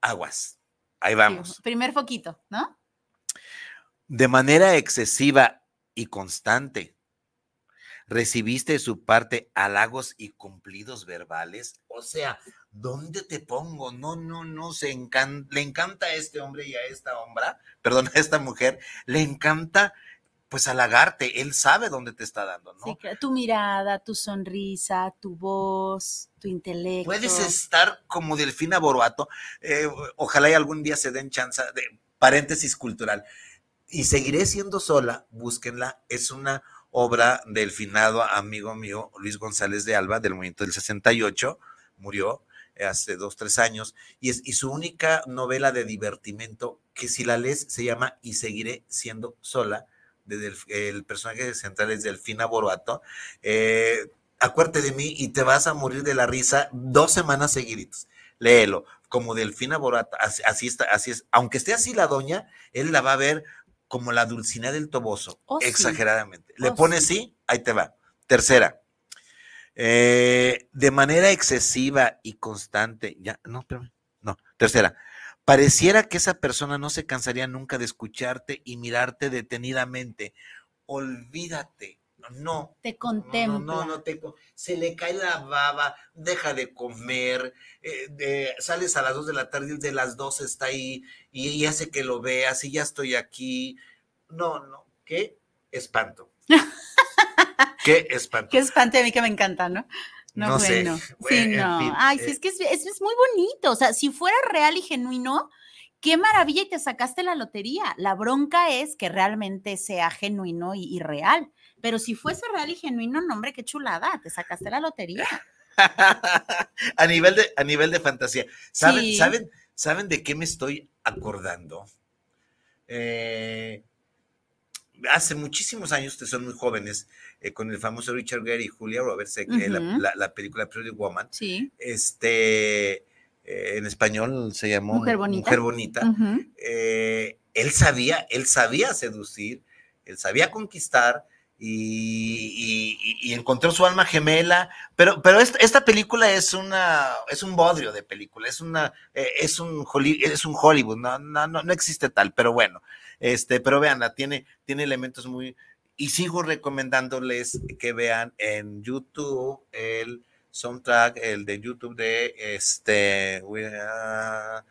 aguas. Ahí Sí, vamos. primer foquito, ¿no? De manera excesiva y constante. ¿Recibiste de su parte halagos y cumplidos verbales? O sea, ¿dónde te pongo? No, no, no, se encan- le encanta a este hombre y a esta hombra, perdón, a esta mujer, le encanta pues halagarte, él sabe dónde te está dando, ¿no? Sí, tu mirada, tu sonrisa, tu voz, tu intelecto. Puedes estar como Delfina Boroato, eh, ojalá y algún día se den chance de paréntesis cultural. Y seguiré siendo sola, búsquenla, es una obra del finado amigo mío Luis González de Alba, del movimiento del 68, murió hace dos, tres años, y, es, y su única novela de divertimento, que si la lees se llama Y seguiré siendo sola, de Delf- el personaje central es Delfina Boroato, eh, acuérdate de mí y te vas a morir de la risa dos semanas seguiditas. Léelo, como Delfina Borata, así, así está, así es. Aunque esté así la doña, él la va a ver como la dulcinea del toboso, Oh, sí. exageradamente. Le Oh, pones sí. sí, ahí te va. Tercera, eh, de manera excesiva y constante, ya, no, espérame, no. Tercera, pareciera que esa persona no se cansaría nunca de escucharte y mirarte detenidamente. Olvídate, no, Te contempla. no, no, no te se le cae la baba, deja de comer, eh, de- sales a las 2 de la tarde y de las 2 está ahí y, y hace que lo veas y ya estoy aquí. No, no, qué espanto. qué espanto. Qué espante a mí que me encanta, ¿no? No, No sé, bueno. bueno, sí, en no. fin, Ay, sí, eh. es que es, es- es muy bonito. O sea, si fuera real y genuino, qué maravilla y te sacaste la lotería. La bronca es que realmente sea genuino y, y real. Pero si fuese real y genuino, no, hombre, qué chulada, te sacaste la lotería. a nivel de a nivel de fantasía. ¿Saben, Sí. saben, saben de qué me estoy acordando? Eh, hace muchísimos años, ustedes son muy jóvenes, eh, con el famoso Richard Gere y Julia Roberts, eh, la, Ujú. la- la película Pretty Woman. Sí. Este, eh, en español se llamó Mujer Bonita. Mujer Bonita. Eh, él sabía, él sabía seducir, él sabía conquistar y, y- y- y encontró su alma gemela, pero, pero esta, esta película es una, es un bodrio de película, es una, es un Holly- es un Hollywood, no, no, no, no existe tal, pero bueno, este, pero veanla, tiene, tiene elementos muy, y sigo recomendándoles que vean en YouTube el soundtrack, el de YouTube de este, ah,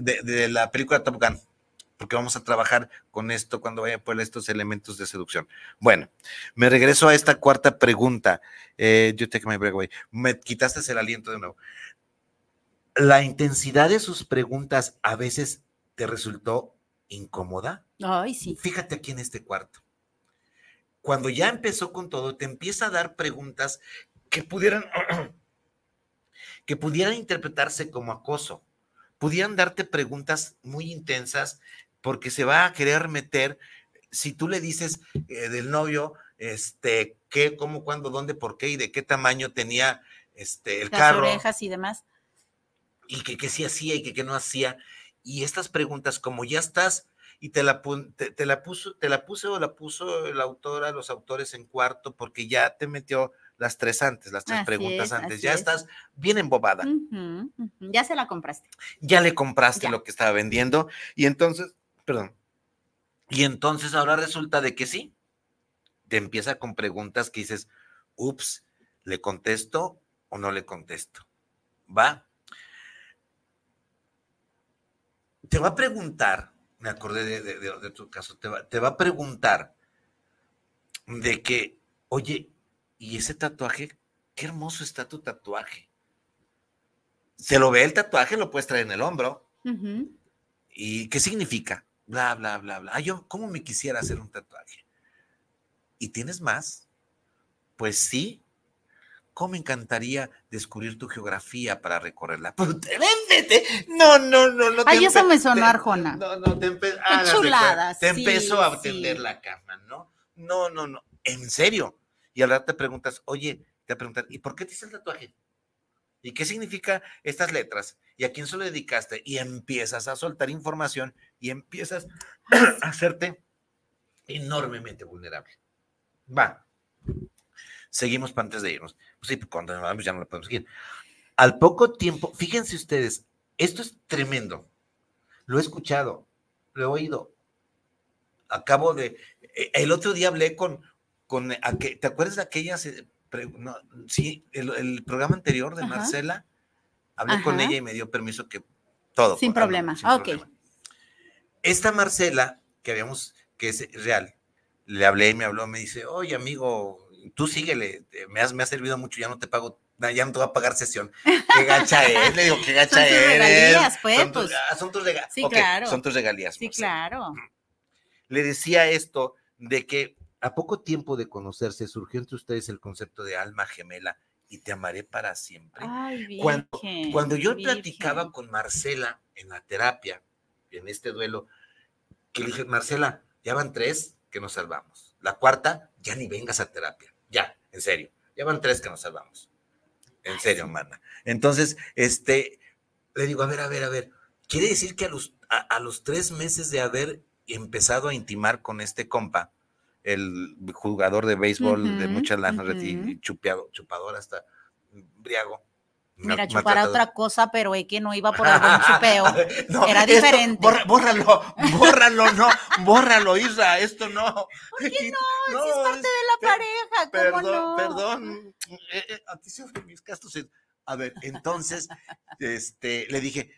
de, de la película Top Gun, porque vamos a trabajar con esto cuando vaya por estos elementos de seducción. Bueno, me regreso a esta cuarta pregunta. Eh, you take my break away. Me quitaste el aliento de nuevo. La intensidad de sus preguntas a veces te resultó incómoda. Ay, sí. Fíjate aquí en este cuarto. Cuando ya empezó con todo, te empieza a dar preguntas que pudieran, que pudieran interpretarse como acoso. Pudieran darte preguntas muy intensas porque se va a querer meter, si tú le dices eh, del novio, este, qué, cómo, cuándo, dónde, por qué y de qué tamaño tenía este, el Las carro orejas y demás. y que, que sí hacía y que, que no hacía. Y estas preguntas, como ya estás, y te la, te, la puso, te la puse o la puso la autora, los autores en cuarto, porque ya te metió las tres antes, las tres preguntas antes. Ya estás bien embobada. Ya se la compraste. Ya le compraste lo que estaba vendiendo. Y entonces, perdón. Y entonces ahora resulta de que sí. Te empieza con preguntas que dices, ups, ¿le contesto o no le contesto? ¿Va? Te va a preguntar me acordé de, tu caso, te va, te va, a preguntar de que, oye, ¿y ese tatuaje? Qué hermoso está tu tatuaje. Se lo ve el tatuaje, lo puedes traer en el hombro. ¿Y qué significa? Bla, bla, bla, bla. Ah, yo, ¿cómo me quisiera hacer un tatuaje? ¿Y tienes más? Pues sí, ¿Cómo me encantaría descubrir tu geografía para recorrerla? No, no, no, no. Ay, eso me sonó Arjona. No, no, te, chulada, te empezó a tender la cama, ¿no? No, no, no. En serio. Y ahora te preguntas, oye, te preguntan, ¿y por qué te hice el tatuaje? ¿Y qué significa estas letras? ¿Y a quién se lo dedicaste? Y empiezas a soltar información y empiezas a hacerte enormemente vulnerable. Va. Seguimos para antes de irnos. Pues sí, cuando vamos ya no lo podemos seguir. Al poco tiempo, fíjense ustedes, esto es tremendo. Lo he escuchado, lo he oído. Acabo de. Eh, el otro día hablé con. con ¿Te acuerdas de aquellas? sí, el, programa anterior de Marcela. Hablé con ella y me dio permiso que todo. Sin problema. ok. Esta Marcela, que habíamos, que es real, le hablé y me habló, me dice, oye amigo, tú síguele, me has, me ha servido mucho, ya no te pago, ya no te voy a pagar sesión. Qué gacha es, le digo, qué gacha son tus Regalías, pues, son, tus, pues. ah, son tus regalías. Sí, claro. Son tus regalías. Sí, claro. Le decía esto de que a poco tiempo de conocerse surgió entre ustedes el concepto de alma gemela y te amaré para siempre. Ay, cuando, cuando yo platicaba con Marcela en la terapia, en este duelo, que le dije, Marcela, ya van tres que nos salvamos. La cuarta, ya ni vengas a terapia. Ya, en serio. Ya van tres que nos salvamos. En serio, mana. Entonces, este, le digo, a ver, a ver, a ver. Quiere decir que a los, a, los tres meses de haber empezado a intimar con este compa, el jugador de béisbol de muchas lanas y chupador hasta briago, Mira, chupar otra cosa, pero es que no iba por algún chupeo. Era diferente. bórralo, bórralo, no, bórralo, Isra, esto no. ¿Por qué no? no es parte de la pareja, ¿cómo perdón, no? Perdón, eh, eh, a ti se mis gastos. A ver, entonces, este, le dije,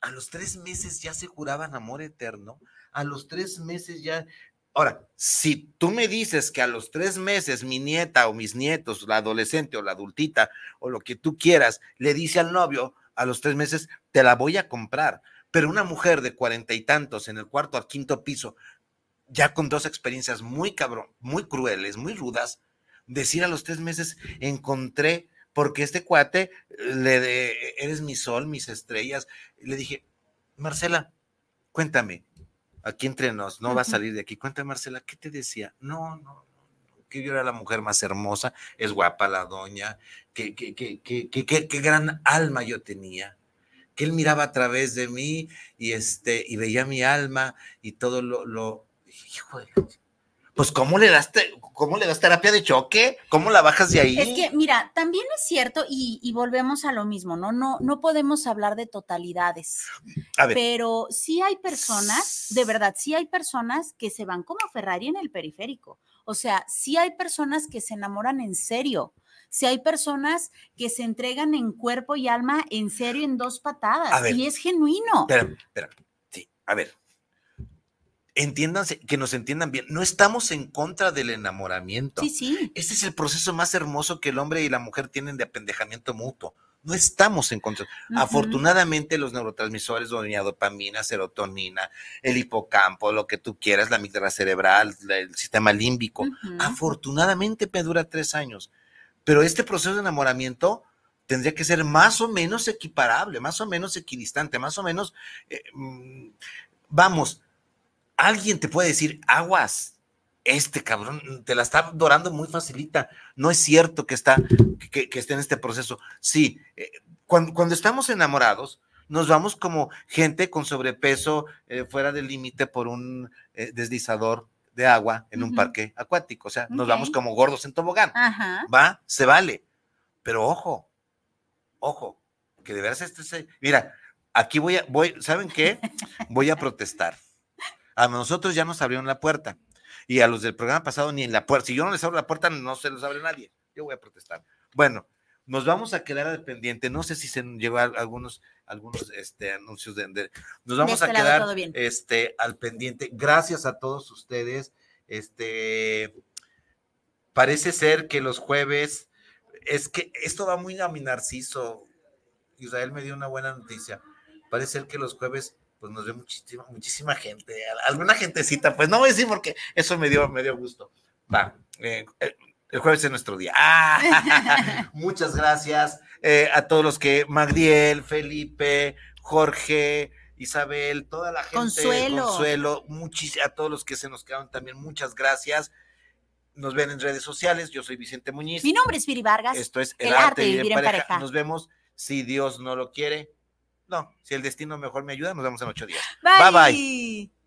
a los tres meses ya se juraban amor eterno, a los tres meses ya, Ahora, si tú me dices que a los tres meses mi nieta o mis nietos, la adolescente o la adultita o lo que tú quieras, le dice al novio, a los tres meses te la voy a comprar. Pero una mujer de cuarenta y tantos en el cuarto al quinto piso, ya con dos experiencias muy cabrón, muy crueles, muy rudas, decir a los tres meses, encontré, porque este cuate, le de, eres mi sol, mis estrellas, le dije, Marcela, cuéntame, aquí entre nos, no va a salir de aquí. Cuenta, Marcela, ¿qué te decía? No, no, no, que yo era la mujer más hermosa, es guapa la doña, que, que, que, que, qué gran alma yo tenía, que él miraba a través de mí y, este, y veía mi alma y todo lo, lo hijo de pues ¿cómo le das, cómo le das terapia de choque? ¿Cómo la bajas de ahí? Es que, mira, también es cierto, y, volvemos a lo mismo, ¿no? No, no podemos hablar de totalidades. Pero sí hay personas, de verdad, sí hay personas que se van como Ferrari en el periférico. O sea, sí hay personas que se enamoran en serio. Sí hay personas que se entregan en cuerpo y alma en serio en dos patadas. y es genuino. Espera, espera. Sí, a ver, entiéndanse, que nos entiendan bien, no estamos en contra del enamoramiento. Sí, sí. Este es el proceso más hermoso que el hombre y la mujer tienen de apendejamiento mutuo. No estamos en contra. Afortunadamente, los neurotransmisores, doña dopamina, serotonina, el hipocampo, lo que tú quieras, la amígdala cerebral, el sistema límbico, afortunadamente me dura tres años. Pero este proceso de enamoramiento tendría que ser más o menos equiparable, más o menos equidistante, más o menos, eh, mm, vamos, alguien te puede decir, aguas, este cabrón te la está dorando muy facilita. No es cierto que está, que, esté en este proceso. Sí, eh, cuando, estamos enamorados, nos vamos como gente con sobrepeso eh, fuera del límite por un eh, deslizador de agua en un parque acuático. O sea, nos vamos como gordos en tobogán. Ajá. Va, se vale. Pero ojo, ojo, que de veras este se. Mira, aquí voy a, voy, ¿saben qué? Voy a protestar. A nosotros ya nos abrieron la puerta. Y a los del programa pasado ni en la puerta. Si yo no les abro la puerta, no se los abre nadie. Yo voy a protestar. Bueno, nos vamos a quedar al pendiente. No sé si se llegó a algunos, algunos este, anuncios de, de- Nos vamos este a quedar este, al pendiente. Gracias a todos ustedes. Este, parece ser que los jueves, es que esto va muy a mi narciso. Israel me dio una buena noticia. Parece ser que los jueves, pues nos ve muchísima, muchísima gente. Alguna gentecita, pues no voy a decir porque eso me dio, me dio gusto. Va, eh, el jueves es nuestro día. ¡Ah! Muchas gracias eh, a todos los que, Magdiel, Felipe, Jorge, Isabel, toda la gente, Consuelo. Consuelo, a todos los que se nos quedaron también, muchas gracias. Nos ven en redes sociales, yo soy Vicente Muñiz. Mi nombre es Viri Vargas. Esto es el arte de vivir en pareja. Nos vemos si Dios no lo quiere. No, si el destino mejor me ayuda, nos vemos en ocho días. Bye. Bye, bye.